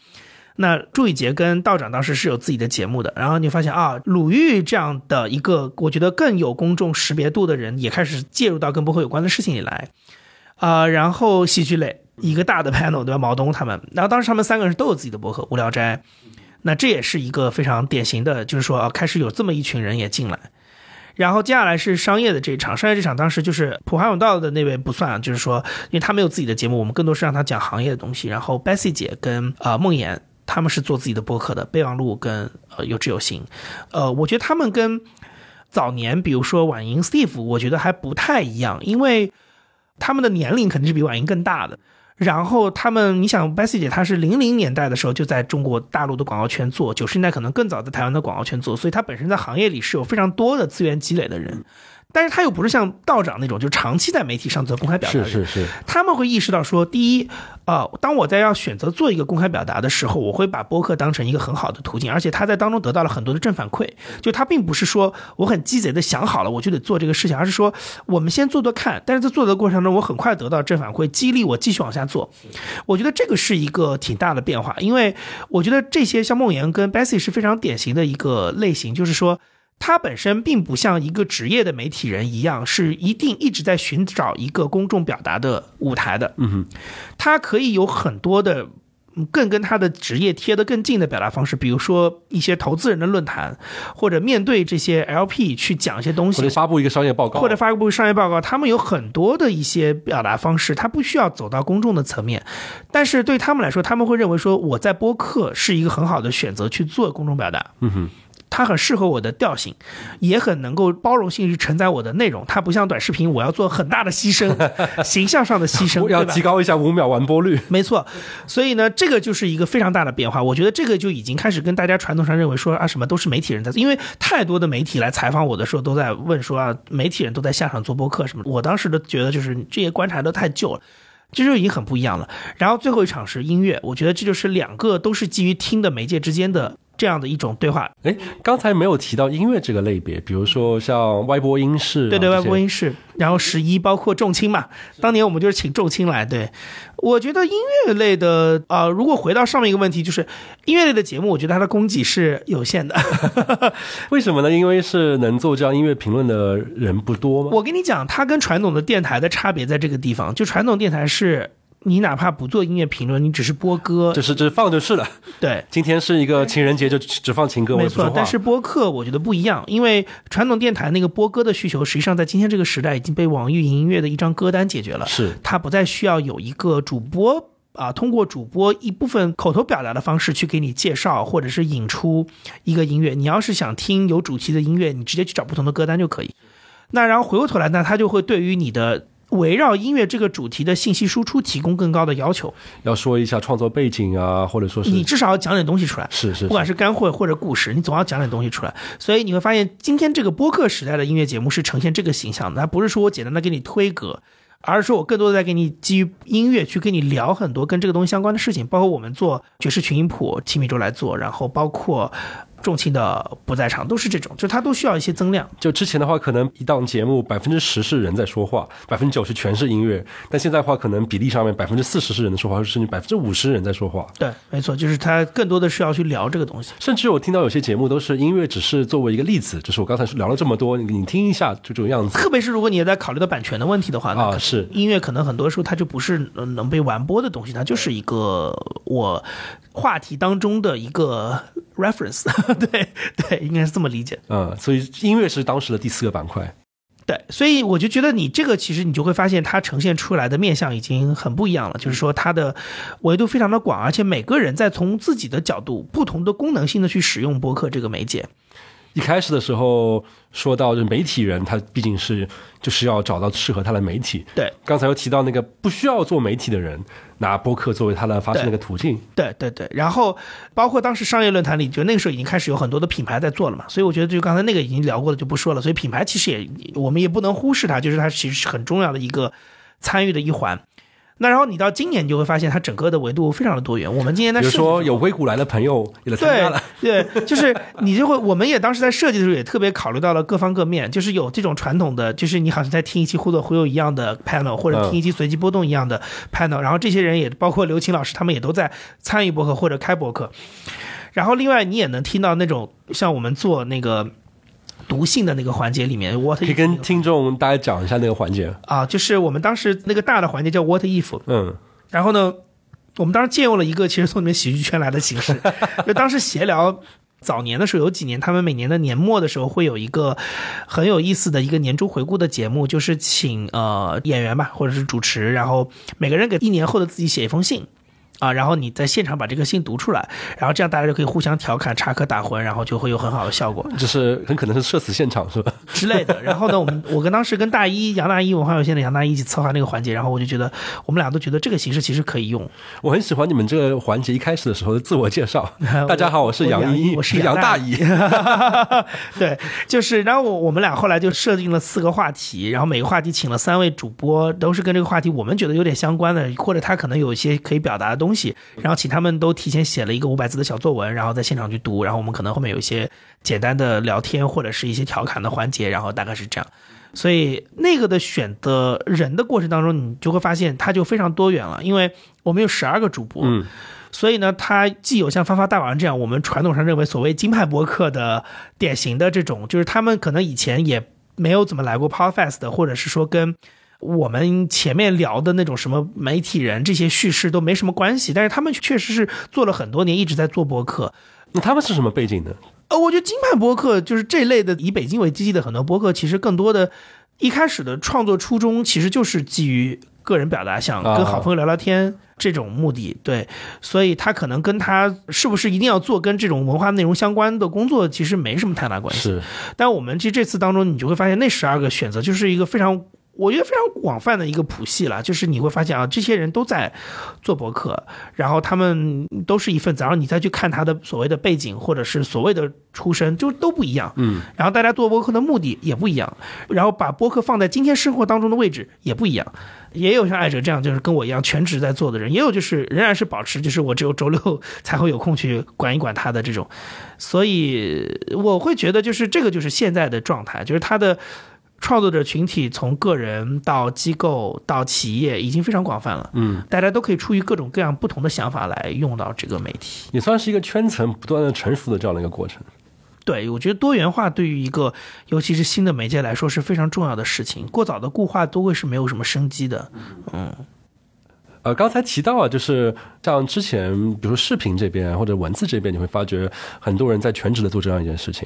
那朱宇杰跟道长当时是有自己的节目的，然后你发现啊，鲁豫这样的一个我觉得更有公众识别度的人，也开始介入到跟播客有关的事情里来啊，然后戏剧类。一个大的 panel 对吧？毛东他们，然后当时他们三个人都有自己的博客《无聊斋》，那这也是一个非常典型的，就是说啊，开始有这么一群人也进来。然后接下来是商业的这一场，商业这场当时就是普华永道的那位不算，就是说因为他没有自己的节目，我们更多是让他讲行业的东西。然后 Bessy 姐跟呃梦妍他们是做自己的博客的，备忘录跟呃有志有行，呃，我觉得他们跟早年比如说婉莹 Steve，我觉得还不太一样，因为他们的年龄肯定是比婉莹更大的。然后他们，你想，Bessie 姐她是零零年代的时候就在中国大陆的广告圈做，九十年代可能更早在台湾的广告圈做，所以她本身在行业里是有非常多的资源积累的人。但是他又不是像道长那种，就长期在媒体上做公开表达的人。是是是，他们会意识到说，第一，呃，当我在要选择做一个公开表达的时候，我会把播客当成一个很好的途径，而且他在当中得到了很多的正反馈。就他并不是说我很鸡贼的想好了我就得做这个事情，而是说我们先做做看，但是在做的过程中，我很快得到正反馈，激励我继续往下做。我觉得这个是一个挺大的变化，因为我觉得这些像梦妍跟 Bessy 是非常典型的一个类型，就是说。他本身并不像一个职业的媒体人一样，是一定一直在寻找一个公众表达的舞台的。嗯哼，他可以有很多的嗯更跟他的职业贴得更近的表达方式，比如说一些投资人的论坛，或者面对这些 LP 去讲一些东西或者。发布一个商业报告，或者发布商业报告，他们有很多的一些表达方式，他不需要走到公众的层面，但是对他们来说，他们会认为说我在播客是一个很好的选择去做公众表达。嗯哼，它很适合我的调性，也很能够包容性去承载我的内容。它不像短视频，我要做很大的牺牲，<laughs> 形象上的牺牲，<laughs> 我要提高一下五秒完播率。没错，所以呢，这个就是一个非常大的变化。我觉得这个就已经开始跟大家传统上认为说啊，什么都是媒体人在做，因为太多的媒体来采访我的时候，都在问说啊，媒体人都在下场做播客什么。我当时都觉得就是这些观察都太旧了。这就已经很不一样了。然后最后一场是音乐，我觉得这就是两个都是基于听的媒介之间的这样的一种对话。哎，刚才没有提到音乐这个类别，比如说像歪播音室啊，对对，外这些播音室，然后十一包括重青嘛，当年我们就是请重青来。对，我觉得音乐类的啊、如果回到上面一个问题，就是音乐类的节目，我觉得它的供给是有限的。<laughs> 为什么呢？因为是能做这样音乐评论的人不多吗？我跟你讲，它跟传统的电台的差别在这个地方，就传统电台是。你哪怕不做音乐评论，你只是播歌，就是这放就是了。对，今天是一个情人节，就只只放情歌，没。错但是播客我觉得不一样，因为传统电台那个播歌的需求，实际上在今天这个时代已经被网易云音乐的一张歌单解决了。是它不再需要有一个主播啊，通过主播一部分口头表达的方式去给你介绍，或者是引出一个音乐。你要是想听有主题的音乐，你直接去找不同的歌单就可以。那然后回过头来那，它就会对于你的围绕音乐这个主题的信息输出提供更高的要求。要说一下创作背景啊，或者说是你至少要讲点东西出来。是是不管是干货或者故事，你总要讲点东西出来。所以你会发现，今天这个播客时代的音乐节目是呈现这个形象的，它不是说我简单的给你推歌，而是说我更多的在给你基于音乐去跟你聊很多跟这个东西相关的事情，包括我们做爵士群音谱，七米周来做，然后包括重庆的不在场，都是这种，就它都需要一些增量。就之前的话，可能一档节目百分之十是人在说话，百分之九十全是音乐。但现在的话，可能比例上面百分之四十是人的说话，甚至百分之五十人在说话。对，没错，就是它更多的是要去聊这个东西。甚至我听到有些节目都是音乐只是作为一个例子，就是我刚才聊了这么多，你你听一下就这种样子特别是如果你也在考虑到版权的问题的话，啊。是音乐可能很多时候它就不是呃能被完播的东西，它就是一个我话题当中的一个 reference，<laughs> 对对，应该是这么理解。嗯，所以音乐是当时的第四个板块。对，所以我就觉得你这个其实你就会发现它呈现出来的面相已经很不一样了，就是说它的维度非常的广，而且每个人在从自己的角度、不同的功能性的去使用播客这个媒介。一开始的时候说到，就是媒体人，他毕竟是就是要找到适合他的媒体。对刚才又提到那个不需要做媒体的人，拿播客作为他的发声的一个途径。对对对，然后包括当时商业论坛里，就那个时候已经开始有很多的品牌在做了嘛，所以我觉得就刚才那个已经聊过了，就不说了。所以品牌其实也我们也不能忽视它，就是它其实是很重要的一个参与的一环。那然后你到今年，你就会发现它整个的维度非常的多元。我们今年在比如说有硅谷来的朋友也来参加了，对对，就是你就会，我们也当时在设计的时候也特别考虑到了各方各面，就是有这种传统的，就是你好像在听一期忽左忽右一样的 panel，或者听一期随机波动一样的 panel，、然后这些人也包括刘琴老师，他们也都在参与博客或者开博客。然后另外你也能听到那种像我们做那个读信的那个环节里面，what 可以跟听众大家讲一下那个环节。啊，就是我们当时那个大的环节叫 what if，嗯，然后呢，我们当时借用了一个其实从里面喜剧圈来的形式，<laughs> 就当时闲聊。早年的时候，有几年他们每年的年末的时候会有一个很有意思的一个年终回顾的节目，就是请呃演员吧，或者是主持，然后每个人给一年后的自己写一封信，啊，然后你在现场把这个信读出来，然后这样大家就可以互相调侃、插科打诨，然后就会有很好的效果。就是很可能是社死现场是吧？<laughs> 之类的。然后呢，我们我跟当时跟大一杨大一文化有限的杨大一一起策划那个环节，然后我就觉得我们俩都觉得这个形式其实可以用。我很喜欢你们这个环节一开始的时候的自我介绍。<laughs> 大家好，我是杨一，我是杨大一。<laughs> 对，就是然后我我们俩后来就设定了四个话题，然后每个话题请了三位主播，都是跟这个话题我们觉得有点相关的，或者他可能有一些可以表达的东西，然后请。他们都提前写了一个五百字的小作文，然后在现场去读，然后我们可能后面有一些简单的聊天或者是一些调侃的环节，然后大概是这样。所以那个的选择人的过程当中，你就会发现它就非常多元了，因为我们有十二个主播，嗯，所以呢，它既有像发发大王这样我们传统上认为所谓金牌博客的典型的这种，就是他们可能以前也没有怎么来过 Podcast，或者是说跟。我们前面聊的那种什么媒体人这些叙事都没什么关系，但是他们确实是做了很多年，一直在做博客。那他们是什么背景呢？呃，我觉得金牌博客就是这类的以北京为基地的很多博客，其实更多的一开始的创作初衷其实就是基于个人表达，想跟好朋友聊聊天这种目的。对，所以他可能跟他是不是一定要做跟这种文化内容相关的工作，其实没什么太大关系。是，但我们其实这次当中，你就会发现那十二个选择就是一个非常。我觉得非常广泛的一个谱系了，就是你会发现啊，这些人都在做博客，然后他们都是一份子，然后你再去看他的所谓的背景或者是所谓的出身，就都不一样。嗯，然后大家做博客的目的也不一样，然后把博客放在今天生活当中的位置也不一样。也有像艾哲这样，就是跟我一样全职在做的人，也有就是仍然是保持，就是我只有周六才会有空去管一管他的这种。所以我会觉得，就是这个就是现在的状态，就是他的。创作者群体从个人到机构到企业已经非常广泛了，嗯，大家都可以出于各种各样不同的想法来用到这个媒体，也算是一个圈层不断的成熟的这样的一个过程。对，我觉得多元化对于一个尤其是新的媒介来说是非常重要的事情，过早的固化都会是没有什么生机的，嗯。呃，刚才提到啊，就是像之前，比如说视频这边或者文字这边，你会发觉很多人在全职的做这样一件事情，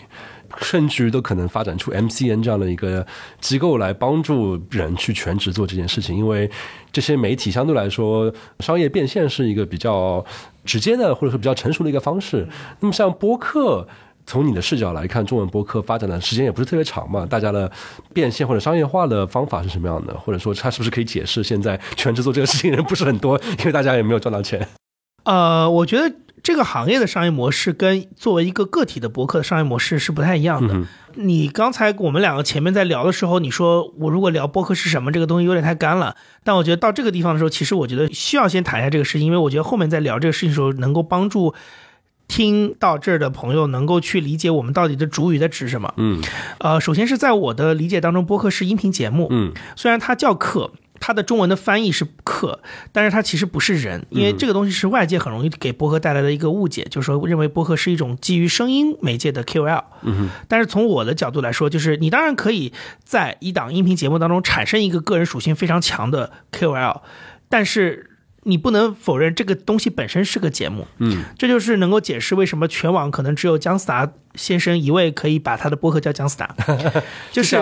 甚至于都可能发展出 MCN 这样的一个机构来帮助人去全职做这件事情，因为这些媒体相对来说商业变现是一个比较直接的或者说比较成熟的一个方式。那么像播客。从你的视角来看，中文播客发展的时间也不是特别长嘛，大家的变现或者商业化的方法是什么样的？或者说，它是不是可以解释现在全职做这个事情人不是很多，因为大家也没有赚到钱？<laughs> 呃，我觉得这个行业的商业模式跟作为一个个体的博客的商业模式是不太一样的。你刚才我们两个前面在聊的时候，你说我如果聊博客是什么，这个东西有点太干了。但我觉得到这个地方的时候，其实我觉得需要先谈一下这个事情，因为我觉得后面在聊这个事情的时候，能够帮助。听到这儿的朋友能够去理解我们到底的主语在指什么？嗯，呃，首先是在我的理解当中，播客是音频节目。嗯，虽然它叫课，它的中文的翻译是课，但是它其实不是人，因为这个东西是外界很容易给播客带来的一个误解，就是说认为播客是一种基于声音媒介的 QL。嗯，但是从我的角度来说，就是你当然可以在一档音频节目当中产生一个个人属性非常强的 QL，但是。你不能否认这个东西本身是个节目，嗯，这就是能够解释为什么全网可能只有姜思达先生一位可以把他的播客叫姜思达，<laughs> 就是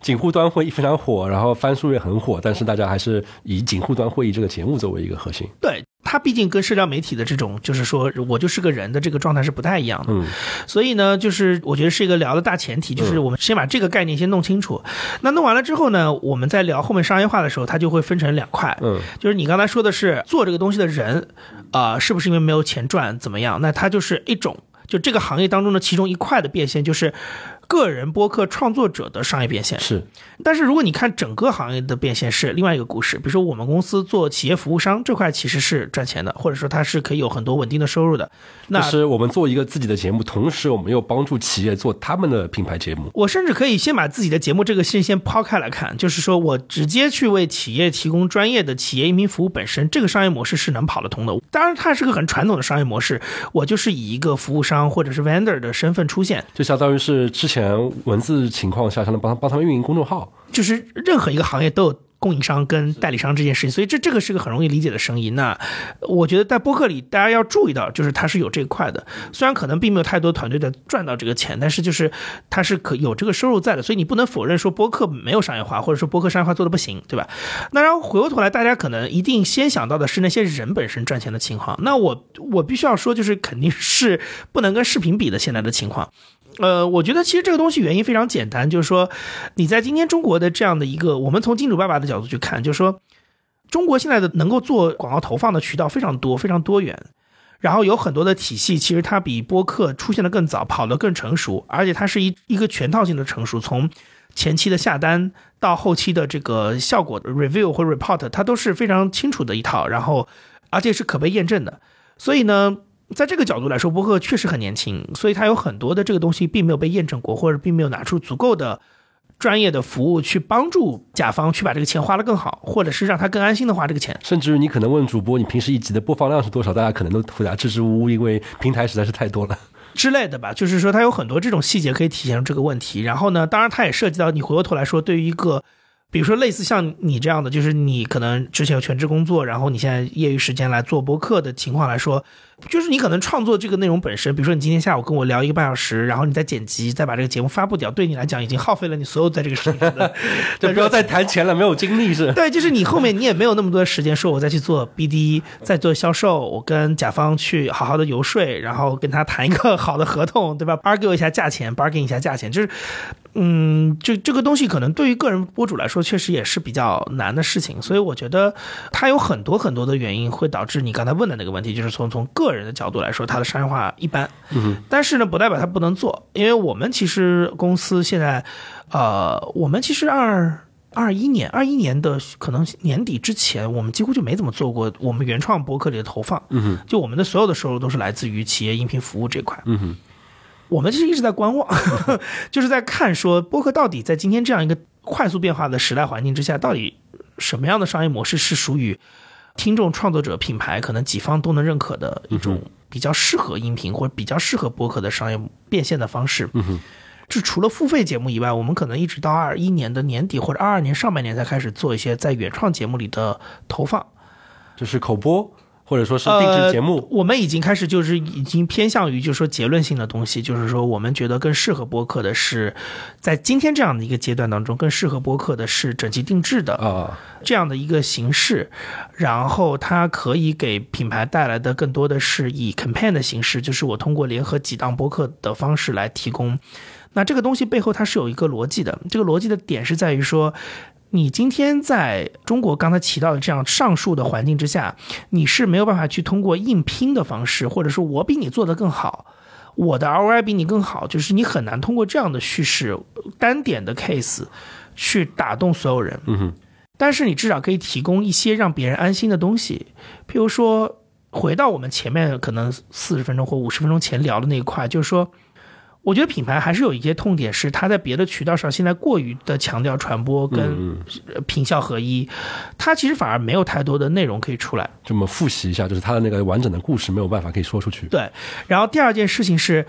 警护端会议非常火，然后翻书也很火，但是大家还是以警护端会议这个节目作为一个核心。对。它毕竟跟社交媒体的这种，就是说我就是个人的这个状态是不太一样的，嗯，所以呢，就是我觉得是一个聊的大前提，就是我们先把这个概念先弄清楚。那弄完了之后呢，我们在聊后面商业化的时候，它就会分成两块，嗯，就是你刚才说的是做这个东西的人，啊，是不是因为没有钱赚怎么样？那它就是一种，就这个行业当中的其中一块的变现，就是。个人播客创作者的商业变现是，但是如果你看整个行业的变现是另外一个故事。比如说我们公司做企业服务商这块其实是赚钱的，或者说它是可以有很多稳定的收入的。那是我们做一个自己的节目，同时我们又帮助企业做他们的品牌节目。我甚至可以先把自己的节目这个事先抛开来看，就是说我直接去为企业提供专业的企业音频服务，本身这个商业模式是能跑得通的。当然，它是个很传统的商业模式，我就是以一个服务商或者是 vendor 的身份出现，就相当于是之前。前文字情况下，才能帮帮他们运营公众号。就是任何一个行业都有供应商跟代理商这件事情，所以这这个是个很容易理解的生意。那我觉得在播客里，大家要注意到，就是它是有这一块的。虽然可能并没有太多团队在赚到这个钱，但是就是它是可有这个收入在的。所以你不能否认说播客没有商业化，或者说播客商业化做的不行，对吧？那然后回过头来，大家可能一定先想到的是那些人本身赚钱的情况。那我我必须要说，就是肯定是不能跟视频比的现在的情况。呃，我觉得其实这个东西原因非常简单，就是说你在今天中国的这样的一个，我们从金主爸爸的角度去看，就是说中国现在的能够做广告投放的渠道非常多，非常多元，然后有很多的体系，其实它比播客出现的更早，跑得更成熟，而且它是一一个全套性的成熟，从前期的下单到后期的这个效果的 review 或 report，它都是非常清楚的一套，然后而且是可被验证的，所以呢。在这个角度来说，博客确实很年轻，所以它有很多的这个东西并没有被验证过，或者并没有拿出足够的专业的服务去帮助甲方去把这个钱花得更好，或者是让他更安心的花这个钱。甚至于你可能问主播，你平时一集的播放量是多少？大家可能都回答支支吾吾，因为平台实在是太多了之类的吧。就是说，它有很多这种细节可以体现出这个问题。然后呢，当然它也涉及到你回过头来说，对于一个。比如说，类似像你这样的，就是你可能之前有全职工作，然后你现在业余时间来做播客的情况来说，就是你可能创作这个内容本身，比如说你今天下午跟我聊一个半小时，然后你再剪辑，再把这个节目发布掉，对你来讲已经耗费了你所有在这个时间的，<laughs> 就不要再谈钱了，没有精力是。对，就是你后面你也没有那么多时间说，我再去做 BD，再做销售，我跟甲方去好好的游说，然后跟他谈一个好的合同，对吧？<laughs> argue 一下价钱，bargain 一下价钱，就是。嗯，这这个东西可能对于个人博主来说，确实也是比较难的事情。所以我觉得它有很多很多的原因会导致你刚才问的那个问题，就是从从个人的角度来说，它的商业化一般。嗯，但是呢，不代表它不能做，因为我们其实公司现在，呃，我们其实二二一年二一年的可能年底之前，我们几乎就没怎么做过我们原创博客里的投放。嗯，就我们的所有的收入都是来自于企业音频服务这块。嗯哼。我们其实一直在观望，<laughs> 就是在看说博客到底在今天这样一个快速变化的时代环境之下，到底什么样的商业模式是属于听众、创作者、品牌可能几方都能认可的一种比较适合音频或者比较适合播客的商业变现的方式。嗯就除了付费节目以外，我们可能一直到二一年的年底或者二二年上半年才开始做一些在原创节目里的投放，就是口播。或者说是定制节目，我们已经开始就是已经偏向于就是说结论性的东西，就是说我们觉得更适合播客的是，在今天这样的一个阶段当中，更适合播客的是整期定制的啊这样的一个形式，然后它可以给品牌带来的更多的是以 campaign 的形式，就是我通过联合几档播客的方式来提供。那这个东西背后它是有一个逻辑的，这个逻辑的点是在于说。你今天在中国刚才提到的这样上述的环境之下，你是没有办法去通过硬拼的方式，或者说我比你做得更好，我的 ROI 比你更好，就是你很难通过这样的叙事单点的 case 去打动所有人。嗯哼。但是你至少可以提供一些让别人安心的东西，譬如说，回到我们前面可能四十分钟或五十分钟前聊的那一块，就是说。我觉得品牌还是有一些痛点，是它在别的渠道上现在过于的强调传播跟品效合一，它其实反而没有太多的内容可以出来。这么复习一下，就是它的那个完整的故事没有办法可以说出去。对，然后第二件事情是。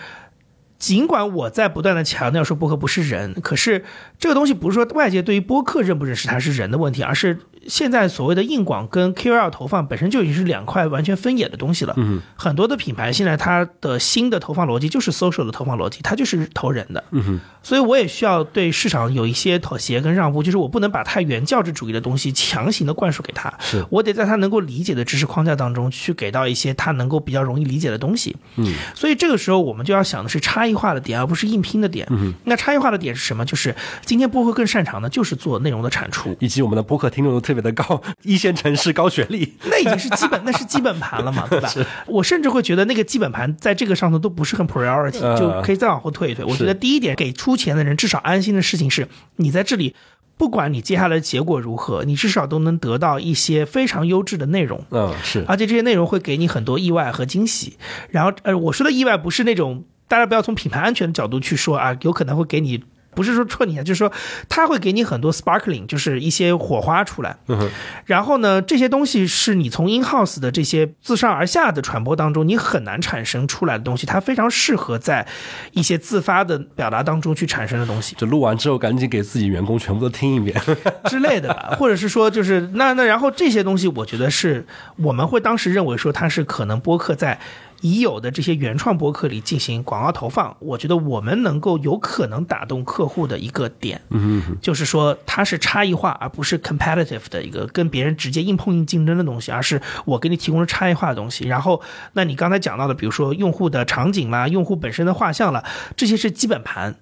尽管我在不断的强调说播客不是人，可是这个东西不是说外界对于播客认不认识它是人的问题，而是现在所谓的硬广跟 KOL 投放本身就已经是两块完全分野的东西了。嗯，很多的品牌现在它的新的投放逻辑就是 social 的投放逻辑，它就是投人的。嗯哼，所以我也需要对市场有一些妥协跟让步，就是我不能把太原教旨主义的东西强行的灌输给他，是我得在他能够理解的知识框架当中去给到一些他能够比较容易理解的东西。嗯，所以这个时候我们就要想的是差异。异化的点，而不是硬拼的点。嗯，那差异化的点是什么？就是今天播客更擅长的就是做内容的产出，以及我们的播客听众都特别的高，<laughs> 一线城市高学历，那已经是基本，<laughs> 那是基本盘了嘛，<laughs> 对吧？我甚至会觉得那个基本盘在这个上头都不是很 priority，就可以再往后退一退。我觉得第一点，给出钱的人至少安心的事情是，你在这里，不管你接下来的结果如何，你至少都能得到一些非常优质的内容。嗯，是，而且这些内容会给你很多意外和惊喜。然后，呃，我说的意外不是那种。大家不要从品牌安全的角度去说啊，有可能会给你不是说戳你啊，就是说它会给你很多 sparkling，就是一些火花出来。嗯哼，然后呢，这些东西是你从 in house 的这些自上而下的传播当中，你很难产生出来的东西，它非常适合在一些自发的表达当中去产生的东西就录完之后赶紧给自己员工全部都听一遍。之类的吧，<laughs> 或者是说就是那那然后这些东西，我觉得是我们会当时认为说它是可能播客在。已有的这些原创博客里进行广告投放，我觉得我们能够有可能打动客户的一个点，嗯，就是说它是差异化，而不是 competitive 的一个跟别人直接硬碰硬竞争的东西，而是我给你提供了差异化的东西。然后，那你刚才讲到的，比如说用户的场景啦、用户本身的画像了，这些是基本盘，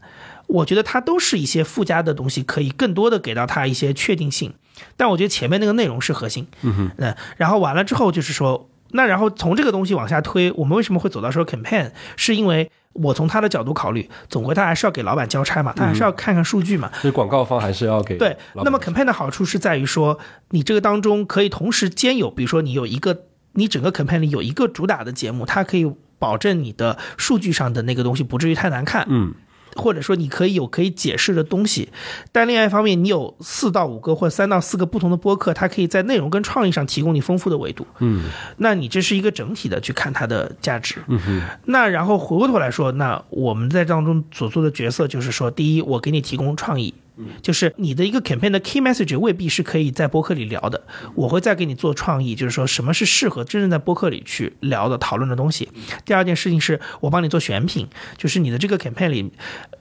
我觉得它都是一些附加的东西，可以更多的给到它一些确定性。但我觉得前面那个内容是核心，嗯哼，嗯，然后完了之后就是说，那然后从这个东西往下推，我们为什么会走到说 campaign？是因为我从他的角度考虑，总归他还是要给老板交差嘛，他还是要看看数据嘛。所以广告方还是要给对，那么 campaign 的好处是在于说，你这个当中可以同时兼有，比如说你有一个，你整个 campaign 里有一个主打的节目，它可以保证你的数据上的那个东西不至于太难看，嗯或者说你可以有可以解释的东西，但另外一方面，你有四到五个或三到四个不同的播客，它可以在内容跟创意上提供你丰富的维度。嗯那你这是一个整体的去看它的价值。嗯哼，那然后回过头来说，那我们在当中所做的角色就是说，第一，我给你提供创意。就是你的一个 campaign 的 key message 未必是可以在播客里聊的，我会再给你做创意，就是说什么是适合真正在播客里去聊的讨论的东西。第二件事情是我帮你做选品，就是你的这个 campaign 里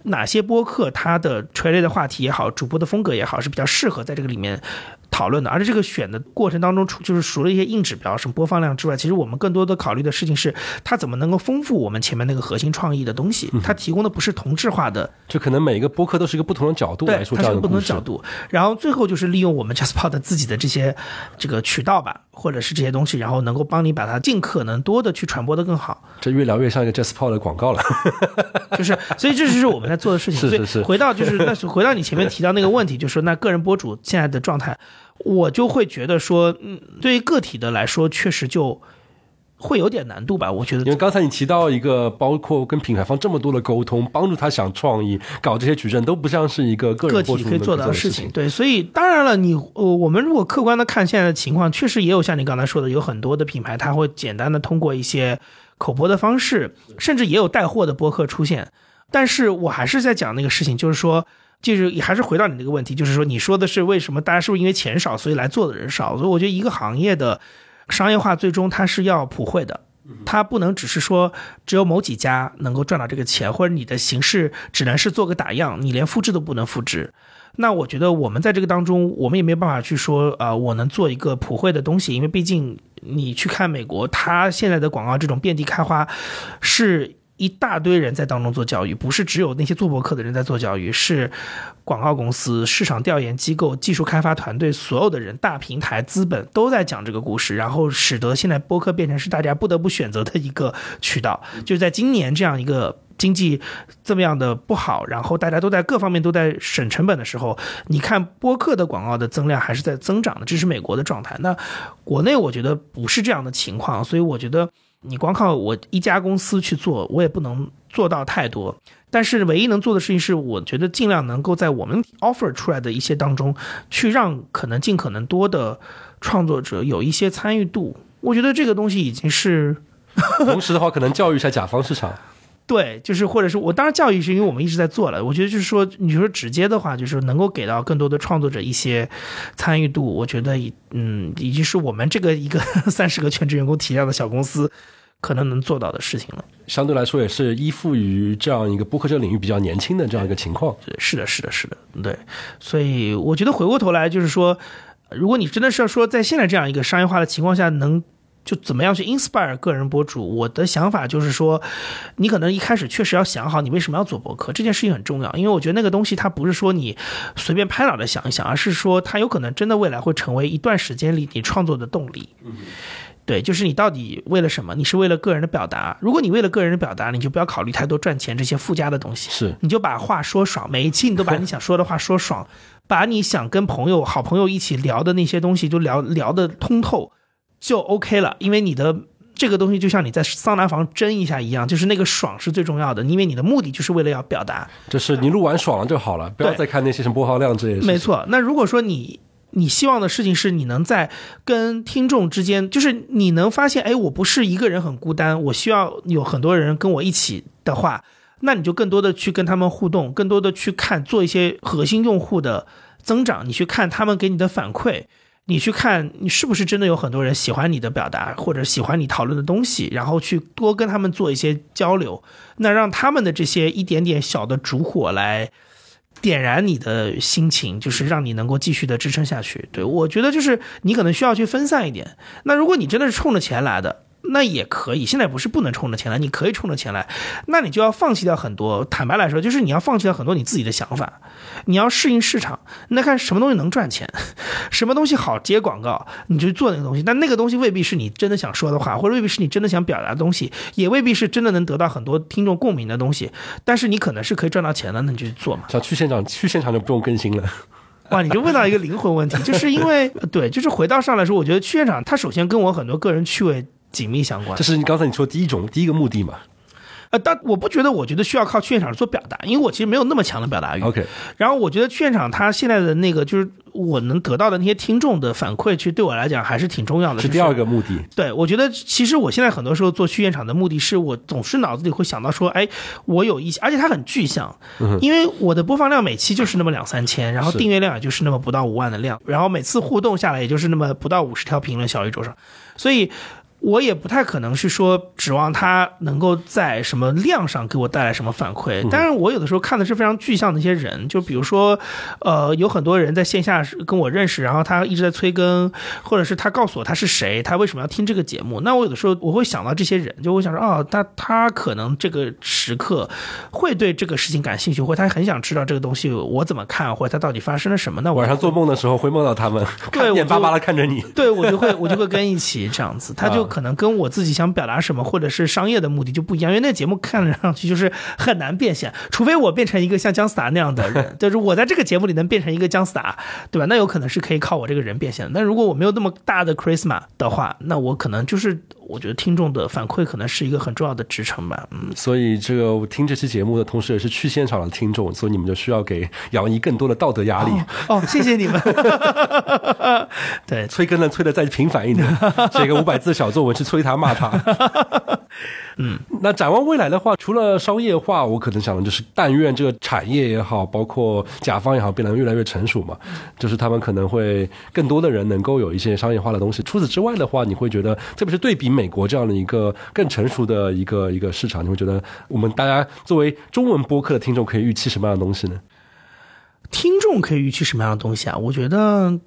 哪些播客它的垂类的话题也好，主播的风格也好，是比较适合在这个里面讨论的。而且这个选的过程当中，除就是除了一些硬指标，什么播放量之外，其实我们更多的考虑的事情是它怎么能够丰富我们前面那个核心创意的东西。它提供的不是同质化的就可能每一个播客都是一个不同的角度来对，它是个不同的角度。然后最后就是利用我们 JustPod 自己的这些这个渠道吧，或者是这些东西，然后能够帮你把它尽可能多的去传播的更好。这越聊越像一个 JustPod 的广告了。<laughs> 就是，所以这就是我们在做的事情。<laughs> 是是所以是回到就是那是回到你前面提到那个问题，就是说那个人博主现在的状态，我就会觉得说，嗯，对于个体的来说，确实就会有点难度吧。我觉得因为刚才你提到一个，包括跟品牌方这么多的沟通，帮助他想创意，搞这些矩阵，都不像是一个个个人个体可以做到的事的事情。。对，所以当然了，你呃，我们如果客观的看现在的情况，确实也有像你刚才说的，有很多的品牌，它会简单的通过一些口播的方式，甚至也有带货的播客出现。但是我还是在讲那个事情，就是说。就是还是回到你那个问题，就是说你说的是为什么大家是不是因为钱少，所以来做的人少？所以我觉得一个行业的商业化最终它是要普惠的，它不能只是说只有某几家能够赚到这个钱，或者你的形式只能是做个打样，你连复制都不能复制。那我觉得我们在这个当中，我们也没有办法去说啊、呃我能做一个普惠的东西，因为毕竟你去看美国，它现在的广告这种遍地开花，是一大堆人在当中做教育，不是只有那些做博客的人在做教育，是广告公司、市场调研机构、技术开发团队，所有的人、大平台、资本都在讲这个故事，然后使得现在播客变成是大家不得不选择的一个渠道。就是在今年这样一个经济这么样的不好，然后大家都在各方面都在省成本的时候，你看播客的广告的增量还是在增长的，这是美国的状态。那国内我觉得不是这样的情况，所以我觉得你光靠我一家公司去做，我也不能做到太多。但是唯一能做的事情是，我觉得尽量能够在我们 offer 出来的一些当中，去让可能尽可能多的创作者有一些参与度。我觉得这个东西已经是 <laughs> 同时的话，可能教育一下甲方市场。对，就是或者是我当然教育是因为我们一直在做了，我觉得就是说，你说直接的话，就是能够给到更多的创作者一些参与度，我觉得已嗯已经是我们这个一个 <laughs> 三十个全职员工体量的小公司可能能做到的事情了。相对来说，也是依附于这样一个播客这个领域比较年轻的这样一个情况。是的，是的，是的，对，所以我觉得回过头来就是说，如果你真的是要说在现在这样一个商业化的情况下，能就怎么样去 inspire 个人博主，我的想法就是说，你可能一开始确实要想好你为什么要做博客，这件事情很重要，因为我觉得那个东西它不是说你随便拍脑袋想一想，而是说它有可能真的未来会成为一段时间里你创作的动力。对，就是你到底为了什么？你是为了个人的表达。如果你为了个人的表达，你就不要考虑太多赚钱这些附加的东西。是你就把话说爽，每一期你都把你想说的话说爽，把你想跟朋友、好朋友一起聊的那些东西都聊聊得通透，就 OK 了。因为你的这个东西就像你在桑拿房蒸一下一样，就是那个爽是最重要的，因为你的目的就是为了要表达。就是你录完爽了就好了，不要再看那些什么播放量这些。没错。那如果说你你希望的事情是你能在跟听众之间，就是你能发现，哎，我不是一个人很孤单，我需要有很多人跟我一起的话，那你就更多的去跟他们互动，更多的去看做一些核心用户的增长，你去看他们给你的反馈。你去看，你是不是真的有很多人喜欢你的表达，或者喜欢你讨论的东西，然后去多跟他们做一些交流，那让他们的这些一点点小的烛火来点燃你的心情，就是让你能够继续的支撑下去。对我觉得就是你可能需要去分散一点。那如果你真的是冲着钱来的，那也可以。现在不是不能冲着钱来，你可以冲着钱来，那你就要放弃掉很多。坦白来说，就是你要放弃掉很多你自己的想法，你要适应市场。那看什么东西能赚钱，<laughs> 什么东西好接广告，你就做那个东西。但那个东西未必是你真的想说的话，或者未必是你真的想表达的东西，也未必是真的能得到很多听众共鸣的东西。但是你可能是可以赚到钱的，那你就去做嘛。想去现场，去现场就不用更新了。<laughs> 哇，你就问到一个灵魂问题，就是因为对，就是回到上来说，我觉得去现场它首先跟我很多个人趣味紧密相关这。是你刚才你说第一种第一个目的嘛呃，但我不觉得，我觉得需要靠去现场做表达，因为我其实没有那么强的表达欲。？OK，然后我觉得去现场他现在的那个就是我能得到的那些听众的反馈，其实对我来讲还是挺重要的。是第二个目的。对，我觉得其实我现在很多时候做去现场的目的是我总是脑子里会想到说，哎，我有一些，而且它很具象，因为我的播放量每期就是那么两三千，然后订阅量也就是那么不到五万的量，然后每次互动下来也就是那么不到五十条评论小宇宙上，所以。我也不太可能是说指望它能够在什么量上给我带来什么反馈，当然我有的时候看的是非常具象的一些人，就比如说，呃，有很多人在线下是跟我认识，然后他一直在催更，或者是他告诉我他是谁，他为什么要听这个节目，那我有的时候我会想到这些人，就会想说，哦，他他可能这个时刻会对这个事情感兴趣，或他很想知道这个东西我怎么看，或者他到底发生了什么，那我晚上做梦的时候会梦到他们，对眼巴巴的看着你。对我就会我就会跟一起这样子，他就可能跟我自己想表达什么，或者是商业的目的就不一样，因为那个节目看上去就是很难变现，除非我变成一个像姜思达那样的人，<laughs> 就是我在这个节目里能变成一个姜思达，对吧？那有可能是可以靠我这个人变现的。但如果我没有那么大的 charisma 的话，那我可能就是我觉得听众的反馈可能是一个很重要的支撑吧。嗯，所以这个听这期节目的同时，也是去现场的听众，所以你们就需要给杨怡更多的道德压力。哦，谢谢你们。<laughs> 对，催更呢，催的再频繁一点，<laughs> 写个五百字小作文去催他骂他。嗯，那展望未来的话，除了商业化，我可能想的就是，但愿这个产业也好，包括甲方也好，变得越来越成熟嘛，就是他们可能会更多的人能够有一些商业化的东西。除此之外的话，你会觉得，特别是对比美国这样的一个更成熟的一个一个市场，你会觉得我们大家作为中文播客的听众，可以预期什么样的东西呢？听众可以预期什么样的东西啊？我觉得，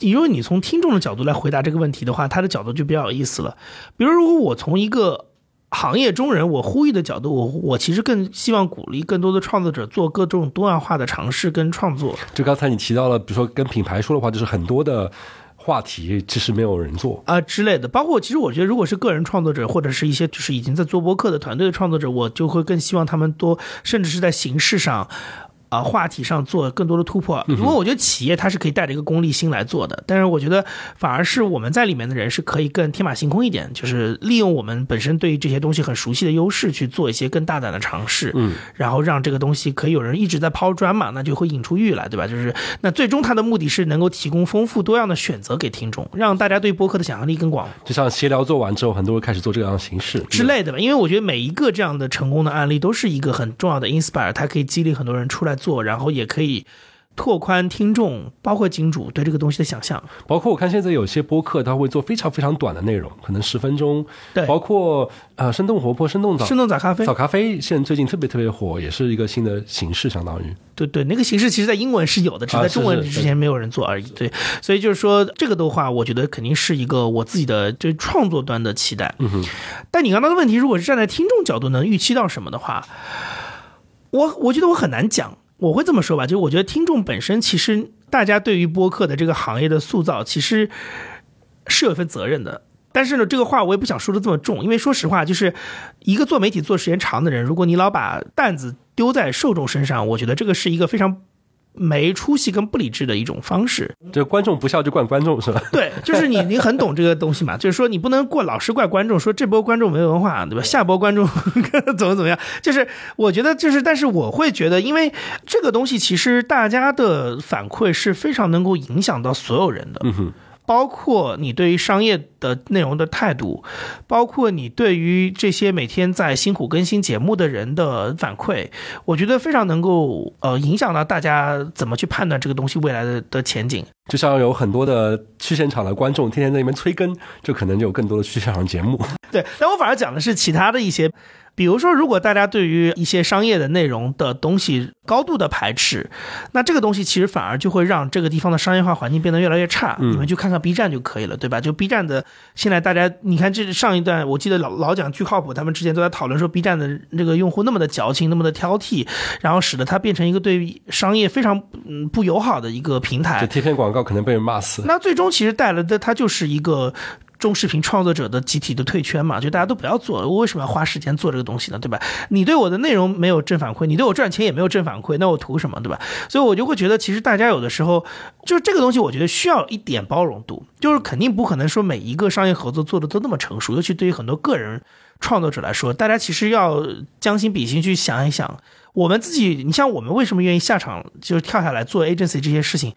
因为你从听众的角度来回答这个问题的话，他的角度就比较有意思了。比如，如果我从一个行业中人，我呼吁的角度，我我其实更希望鼓励更多的创作者做各种多样化的尝试跟创作。就刚才你提到了，比如说跟品牌说的话，就是很多的话题其实没有人做。啊、之类的，包括其实我觉得，如果是个人创作者，或者是一些就是已经在做播客的团队的创作者，我就会更希望他们多，甚至是在形式上。啊、话题上做更多的突破。因为我觉得企业它是可以带着一个功利心来做的，但是我觉得反而是我们在里面的人是可以更天马行空一点，就是利用我们本身对于这些东西很熟悉的优势去做一些更大胆的尝试，嗯，然后让这个东西可以有人一直在抛砖嘛，那就会引出玉来，对吧？就是那最终它的目的是能够提供丰富多样的选择给听众，让大家对播客的想象力更广就像闲聊做完之后，很多人开始做这样的形式之类的吧。因为我觉得每一个这样的成功的案例都是一个很重要的 inspire，它可以激励很多人出来做，然后也可以拓宽听众，包括金主对这个东西的想象。包括我看现在有些播客，他会做非常非常短的内容，可能十分钟。对包括呃生动活泼、生动早生动早咖啡早，咖啡，现在最近特别特别火，也是一个新的形式，相当于对对，那个形式其实在英文是有的，只是在中文之前没有人做而已。对，所以就是说这个的话，我觉得肯定是一个我自己的对创作端的期待。嗯哼，但你刚刚的问题，如果是站在听众角度能预期到什么的话，我我觉得我很难讲。我会这么说吧，就是我觉得听众本身其实大家对于播客的这个行业的塑造，其实是有一份责任的。但是呢，这个话我也不想说的这么重，因为说实话，就是一个做媒体做时间长的人，如果你老把担子丢在受众身上，我觉得这个是一个非常没出息跟不理智的一种方式。就观众不笑就怪观众是吧？对，就是你 <laughs> 你很懂这个东西嘛，就是说你不能过老是怪观众，说这波观众没文化，对吧？下波观众 <laughs> 怎么怎么样？就是我觉得就是，但是我会觉得，因为这个东西其实大家的反馈是非常能够影响到所有人的。嗯哼。包括你对于商业的内容的态度，包括你对于这些每天在辛苦更新节目的人的反馈，我觉得非常能够呃影响到大家怎么去判断这个东西未来的的前景。就像有很多的去现场的观众天天在那边催更，就可能就有更多的去现场节目。对，但我反而讲的是其他的一些。比如说，如果大家对于一些商业的内容的东西高度的排斥，那这个东西其实反而就会让这个地方的商业化环境变得越来越差。你们去看看 B 站就可以了，对吧？就 B 站的现在大家，你看这上一段，我记得老老讲巨靠谱，他们之前都在讨论说 B 站的这个用户那么的矫情，那么的挑剔，然后使得它变成一个对商业非常嗯不友好的一个平台。就贴片广告可能被人骂死。那最终其实带来的它就是一个。中视频创作者的集体的退圈嘛，就大家都不要做，我为什么要花时间做这个东西呢？对吧？你对我的内容没有正反馈，你对我赚钱也没有正反馈，那我图什么？对吧？所以我就会觉得，其实大家有的时候就是这个东西，我觉得需要一点包容度，就是肯定不可能说每一个商业合作做的都那么成熟，尤其对于很多个人创作者来说，大家其实要将心比心去想一想，我们自己，你像我们为什么愿意下场，就是跳下来做 agency 这些事情。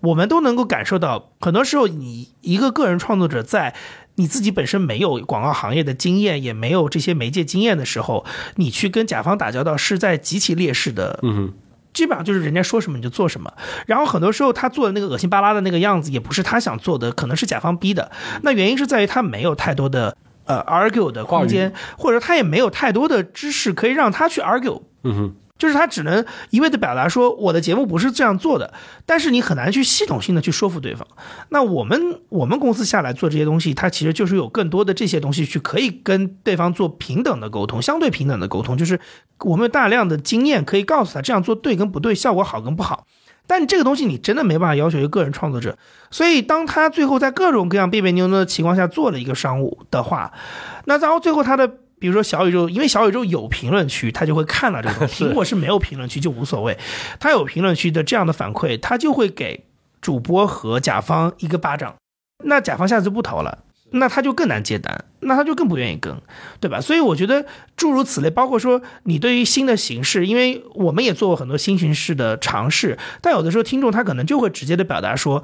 我们都能够感受到，很多时候你一个个人创作者在你自己本身没有广告行业的经验，也没有这些媒介经验的时候，你去跟甲方打交道是在极其劣势的。嗯，基本上就是人家说什么你就做什么。然后很多时候他做的那个恶心巴拉的那个样子，也不是他想做的，可能是甲方逼的。那原因是在于他没有太多的呃 argue 的空间，或者他也没有太多的知识可以让他去 argue。嗯哼。就是他只能一味的表达说我的节目不是这样做的，但是你很难去系统性的去说服对方。那我们我们公司下来做这些东西，它其实就是有更多的这些东西去可以跟对方做平等的沟通，相对平等的沟通，就是我们有大量的经验可以告诉他这样做对跟不对，效果好跟不好。但这个东西你真的没办法要求一个个人创作者，所以当他最后在各种各样别别扭扭的情况下做了一个商务的话，那然后最后他的。比如说小宇宙，因为小宇宙有评论区，他就会看到这个。<laughs> 苹果是没有评论区就无所谓，他有评论区的这样的反馈，他就会给主播和甲方一个巴掌。那甲方下次就不投了，那他就更难接单，那他就更不愿意更，对吧？所以我觉得诸如此类，包括说你对于新的形式，因为我们也做过很多新形式的尝试，但有的时候听众他可能就会直接的表达说。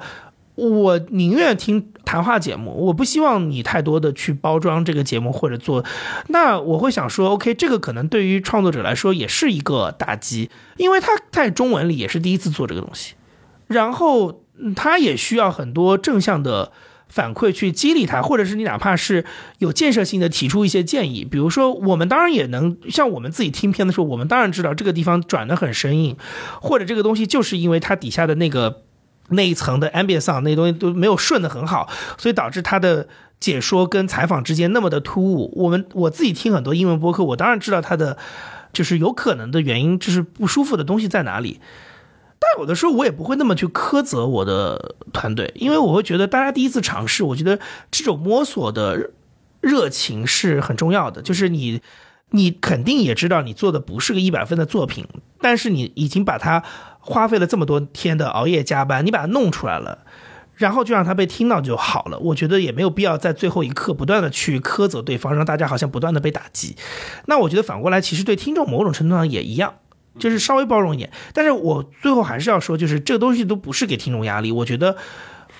我宁愿听谈话节目，我不希望你太多的去包装这个节目或者做。那我会想说，OK，这个可能对于创作者来说也是一个打击，因为他在中文里也是第一次做这个东西，然后他也需要很多正向的反馈去激励他，或者是你哪怕是有建设性的提出一些建议，比如说我们当然也能像我们自己听片的时候，我们当然知道这个地方转的很生硬，或者这个东西就是因为它底下的那个。那一层的 ambience 那东西都没有顺的很好，所以导致他的解说跟采访之间那么的突兀。我们我自己听很多英文播客，我当然知道他的就是有可能的原因，就是不舒服的东西在哪里。但有的时候我也不会那么去苛责我的团队，因为我会觉得大家第一次尝试，我觉得这种摸索的热情是很重要的。就是你你肯定也知道你做的不是个一百分的作品，但是你已经把它。花费了这么多天的熬夜加班，你把它弄出来了，然后就让它被听到就好了。我觉得也没有必要在最后一刻不断的去苛责对方，让大家好像不断的被打击。那我觉得反过来，其实对听众某种程度上也一样，就是稍微包容一点。但是我最后还是要说，就是这个东西都不是给听众压力。我觉得。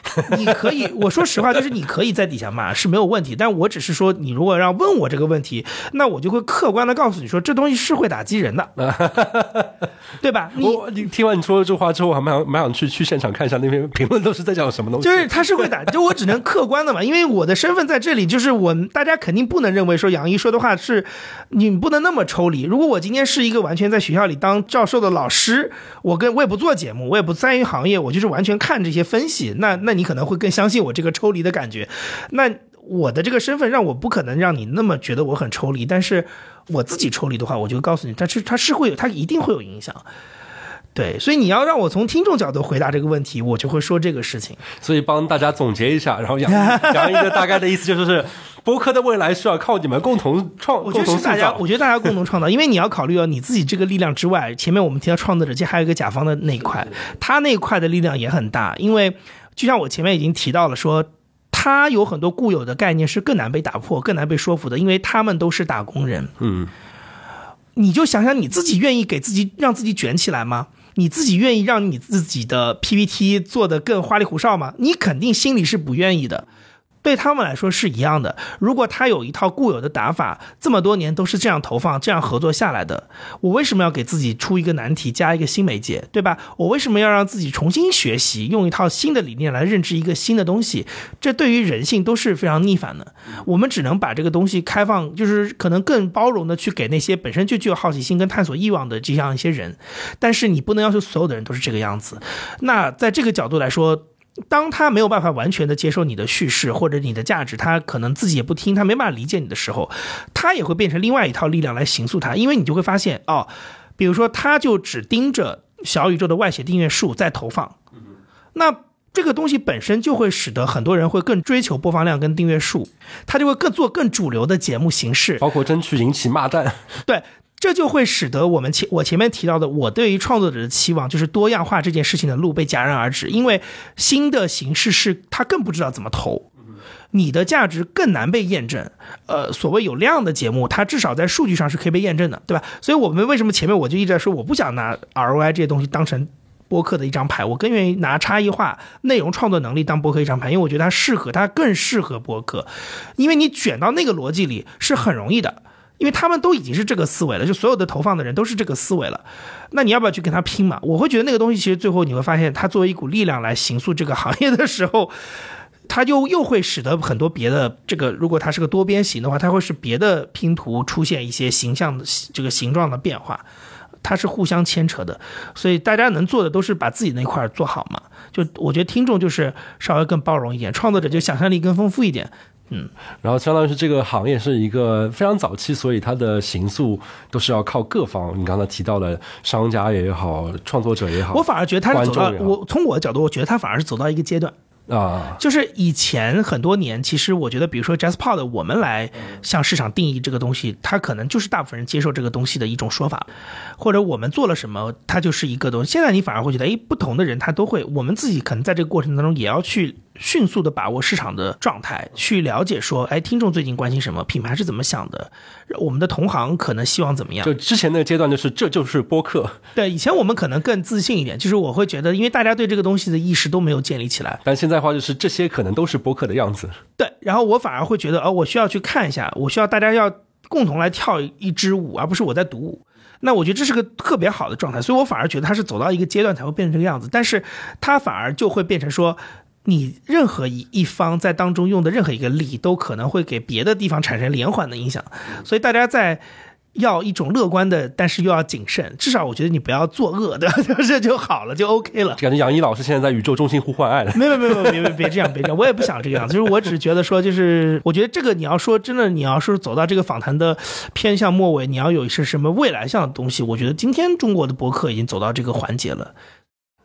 <laughs> 你可以，我说实话，就是你可以在底下骂是没有问题，但我只是说，你如果让问我这个问题，那我就会客观的告诉你说，这东西是会打击人的，<laughs> 对吧？我你听完你说了这话之后，我还蛮想蛮想去去现场看一下那边评论都是在讲什么东西。就是他是会打，就我只能客观的嘛，因为我的身份在这里，就是我大家肯定不能认为说杨一说的话是你不能那么抽离。如果我今天是一个完全在学校里当教授的老师，我跟我也不做节目，我也不参与行业，我就是完全看这些分析，那那。你可能会更相信我这个抽离的感觉，那我的这个身份让我不可能让你那么觉得我很抽离，但是我自己抽离的话，我就告诉你，它是它是会有，它一定会有影响。对，所以你要让我从听众角度回答这个问题，我就会说这个事情。所以帮大家总结一下，然后杨杨一个大概的意思就是是。<laughs> 播客的未来需要靠你们共同创，我觉得大家，我。觉得大家共同创造，因为你要考虑到你自己这个力量之外，前面我们提到创作者，其实还有一个甲方的那一块，他那一块的力量也很大，因为就像我前面已经提到了说。他有很多固有的概念是更难被打破、更难被说服的，因为他们都是打工人。嗯，你就想想你自己愿意给自己让自己卷起来吗？你自己愿意让你自己的 PPT 做得更花里胡哨吗？你肯定心里是不愿意的。对他们来说是一样的。如果他有一套固有的打法，这么多年都是这样投放、这样合作下来的，我为什么要给自己出一个难题，加一个新媒介，对吧？我为什么要让自己重新学习，用一套新的理念来认知一个新的东西？这对于人性都是非常逆反的。我们只能把这个东西开放，就是可能更包容的去给那些本身就具有好奇心跟探索欲望的这样一些人，但是你不能要求所有的人都是这个样子。那在这个角度来说，当他没有办法完全的接受你的叙事或者你的价值，他可能自己也不听，他没办法理解你的时候，他也会变成另外一套力量来形诉他，因为你就会发现哦，比如说他就只盯着小宇宙的外写订阅数在投放，那。这个东西本身就会使得很多人会更追求播放量跟订阅数，他就会更做更主流的节目形式，包括争取引起骂战。对，这就会使得我们前我前面提到的，我对于创作者的期望就是多样化这件事情的路被戛然而止，因为新的形式是他更不知道怎么投。你的价值更难被验证，呃，所谓有量的节目，它至少在数据上是可以被验证的，对吧？所以我们为什么前面我就一直在说，我不想拿 ROI 这些东西当成播客的一张牌，我更愿意拿差异化内容创作能力当播客一张牌，因为我觉得它适合，它更适合播客，因为你卷到那个逻辑里是很容易的。因为他们都已经是这个思维了，就所有的投放的人都是这个思维了，那你要不要去跟他拼嘛？我会觉得那个东西其实最后你会发现，它作为一股力量来形塑这个行业的时候，它就又会使得很多别的这个，如果它是个多边形的话，它会使别的拼图出现一些形象的这个形状的变化，它是互相牵扯的，所以大家能做的都是把自己那块做好嘛。就我觉得听众就是稍微更包容一点，创作者就想象力更丰富一点。嗯，然后相当于是这个行业是一个非常早期，所以它的形塑都是要靠各方。你刚才提到的商家也好，创作者也好，我反而觉得他是走到我从我的角度，我觉得他反而是走到一个阶段。啊，就是以前很多年，其实我觉得，比如说 JazzPod，我们来向市场定义这个东西，它可能就是大部分人接受这个东西的一种说法，或者我们做了什么，它就是一个东西。现在你反而会觉得，哎，不同的人他都会，我们自己可能在这个过程当中也要去迅速的把握市场的状态，去了解说，哎，听众最近关心什么，品牌是怎么想的，我们的同行可能希望怎么样就。之前那个阶段就是这就是播客，对，以前我们可能更自信一点，就是我会觉得，因为大家对这个东西的意识都没有建立起来，但现在的话就是这些可能都是播客的样子。对，然后我反而会觉得，哦，我需要去看一下，我需要大家要共同来跳一支舞，而不是我在独舞。那我觉得这是个特别好的状态，所以我反而觉得它是走到一个阶段才会变成这个样子，但是它反而就会变成说，你任何一一方在当中用的任何一个力，都可能会给别的地方产生连环的影响，所以大家在。要一种乐观的，但是又要谨慎。至少我觉得你不要作恶的，<laughs> 这就好了，就 OK 了。感觉杨一老师现在在宇宙中心呼唤爱了。没有没有没有，别别别这样，别这样，我也不想这个样子。就是我只是觉得说，就是我觉得这个你要说真的，你要说走到这个访谈的偏向末尾，你要有一些什么未来向的东西，我觉得今天中国的博客已经走到这个环节了。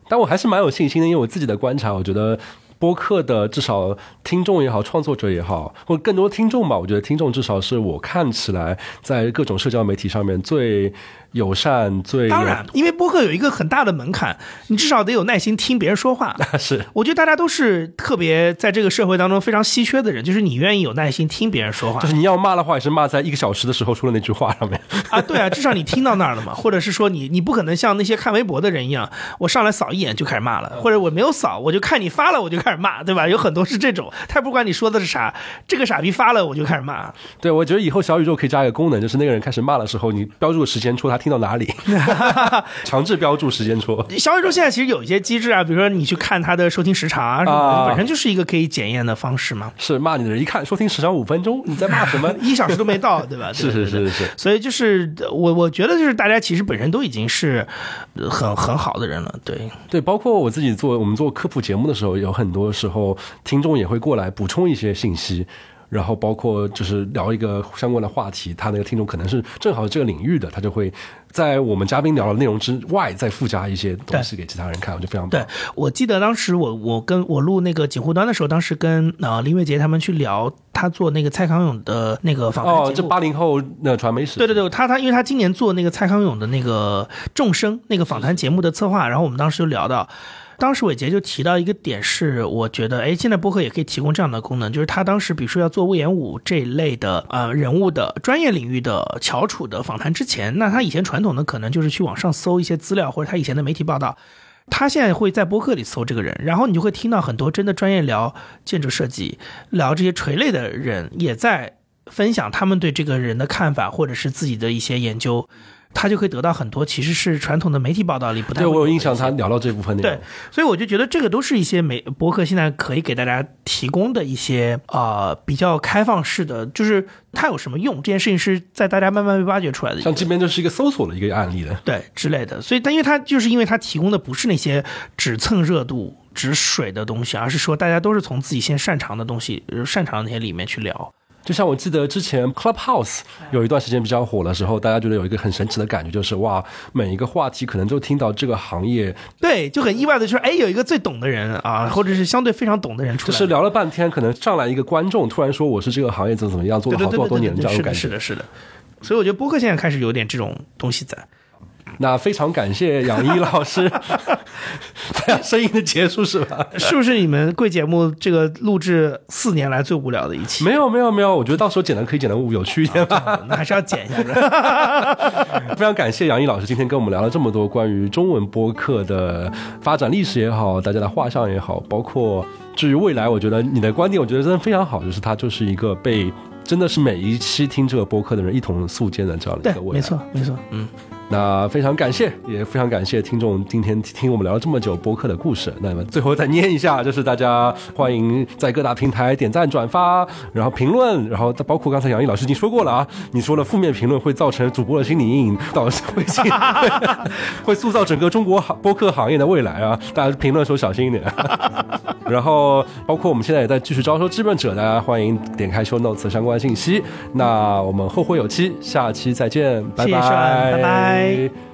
但我还是蛮有信心的，因为我自己的观察，我觉得播客的至少听众也好，创作者也好，或更多听众吧，我觉得听众至少是我看起来在各种社交媒体上面最友善、最当然，因为播客有一个很大的门槛，你至少得有耐心听别人说话。<laughs> 是我觉得大家都是特别在这个社会当中非常稀缺的人，就是你愿意有耐心听别人说话就是你要骂的话，也是骂在一个小时的时候说的那句话上面。<laughs> 啊。对啊，至少你听到那儿了嘛，<laughs> 或者是说你你不可能像那些看微博的人一样，我上来扫一眼就开始骂了，或者我没有扫，我就看你发了我就开始骂，对吧？有很多是这种，他也不管你说的是啥，这个傻逼发了我就开始骂。对，我觉得以后小宇宙可以加一个功能，就是那个人开始骂的时候，你标注个时间戳他听到哪里，<laughs> 强制标注时间戳。小宇宙现在其实有一些机制啊，比如说你去看它的收听时长啊什么，啊本身就是一个可以检验的方式嘛。是骂你的人一看收听时长五分钟，你在骂什么？<laughs> 一小时都没到，对吧？<laughs> 是是是是，所以就是我我觉得就是大家其实本身都已经是呃很很好的人了，对。对，包括我自己做我们做科普节目的时候，有很多时候听众也会过来补充一些信息。然后包括就是聊一个相关的话题，他那个听众可能是正好这个领域的，他就会在我们嘉宾聊的内容之外再附加一些东西给其他人看，我就非常对。我记得当时我我跟我录那个锦湖端的时候，当时跟呃林月杰他们去聊他做那个蔡康永的那个访谈节目，哦，这八零后那传媒史，对对对，他他因为他今年做那个蔡康永的那个众生那个访谈节目的策划，然后我们当时就聊到。当时伟杰就提到一个点是，我觉得，哎，现在播客也可以提供这样的功能，就是他当时比如说要做魏延武这一类的呃人物的专业领域的翘楚的访谈之前，那他以前传统的可能就是去网上搜一些资料或者他以前的媒体报道，他现在会在播客里搜这个人，然后你就会听到很多真的专业聊建筑设计、聊这些垂类的人也在分享他们对这个人的看法或者是自己的一些研究。他就可以得到很多，其实是传统的媒体报道里不太。对我有印象，他聊到这部分内容。对，所以我就觉得这个都是一些媒博客现在可以给大家提供的一些啊比较开放式的，就是它有什么用，这件事情是在大家慢慢被挖掘出来的。像这边就是一个搜索的一个案例的，对之类的。所以，但因为它就是因为它提供的不是那些只蹭热度、只水的东西，而是说大家都是从自己先擅长的东西、擅长的那些里面去聊。就像我记得之前 Clubhouse 有一段时间比较火的时候，大家觉得有一个很神奇的感觉，就是哇，每一个话题可能都听到这个行业，对，就很意外的就是，哎，有一个最懂的人啊，<laughs> 或者是相对非常懂的人出来，就是聊了半天，可能上来一个观众突然说我是这个行业怎么怎么样，做了好多多年这样的感觉，是的，是的，所以我觉得播客现在开始有点这种东西在。那非常感谢杨毅老师，<laughs> 声音的结束是吧？是不是你们贵节目这个录制四年来最无聊的一期？没有没有没有，我觉得到时候剪的可以剪的有趣一点吧。那还是要剪一下。<laughs> 非常感谢杨毅老师今天跟我们聊了这么多关于中文播客的发展历史也好，大家的画像也好，包括至于未来，我觉得你的观点，我觉得真的非常好，就是它就是一个被真的是每一期听这个播客的人一同诉建的这样的一个未来。没错没错，嗯。那非常感谢，也非常感谢听众今天听我们聊了这么久播客的故事。那么最后再念一下，就是大家欢迎在各大平台点赞、转发，然后评论，然后包括刚才杨毅老师已经说过了啊，你说了负面评论会造成主播的心理阴影，导致会 <laughs> 会塑造整个中国播客行业的未来啊！大家评论的时候小心一点。然后包括我们现在也在继续招收志愿者，大家欢迎点开 show notes 相关信息。那我们后会有期，下期再见，拜拜，拜拜。Bye.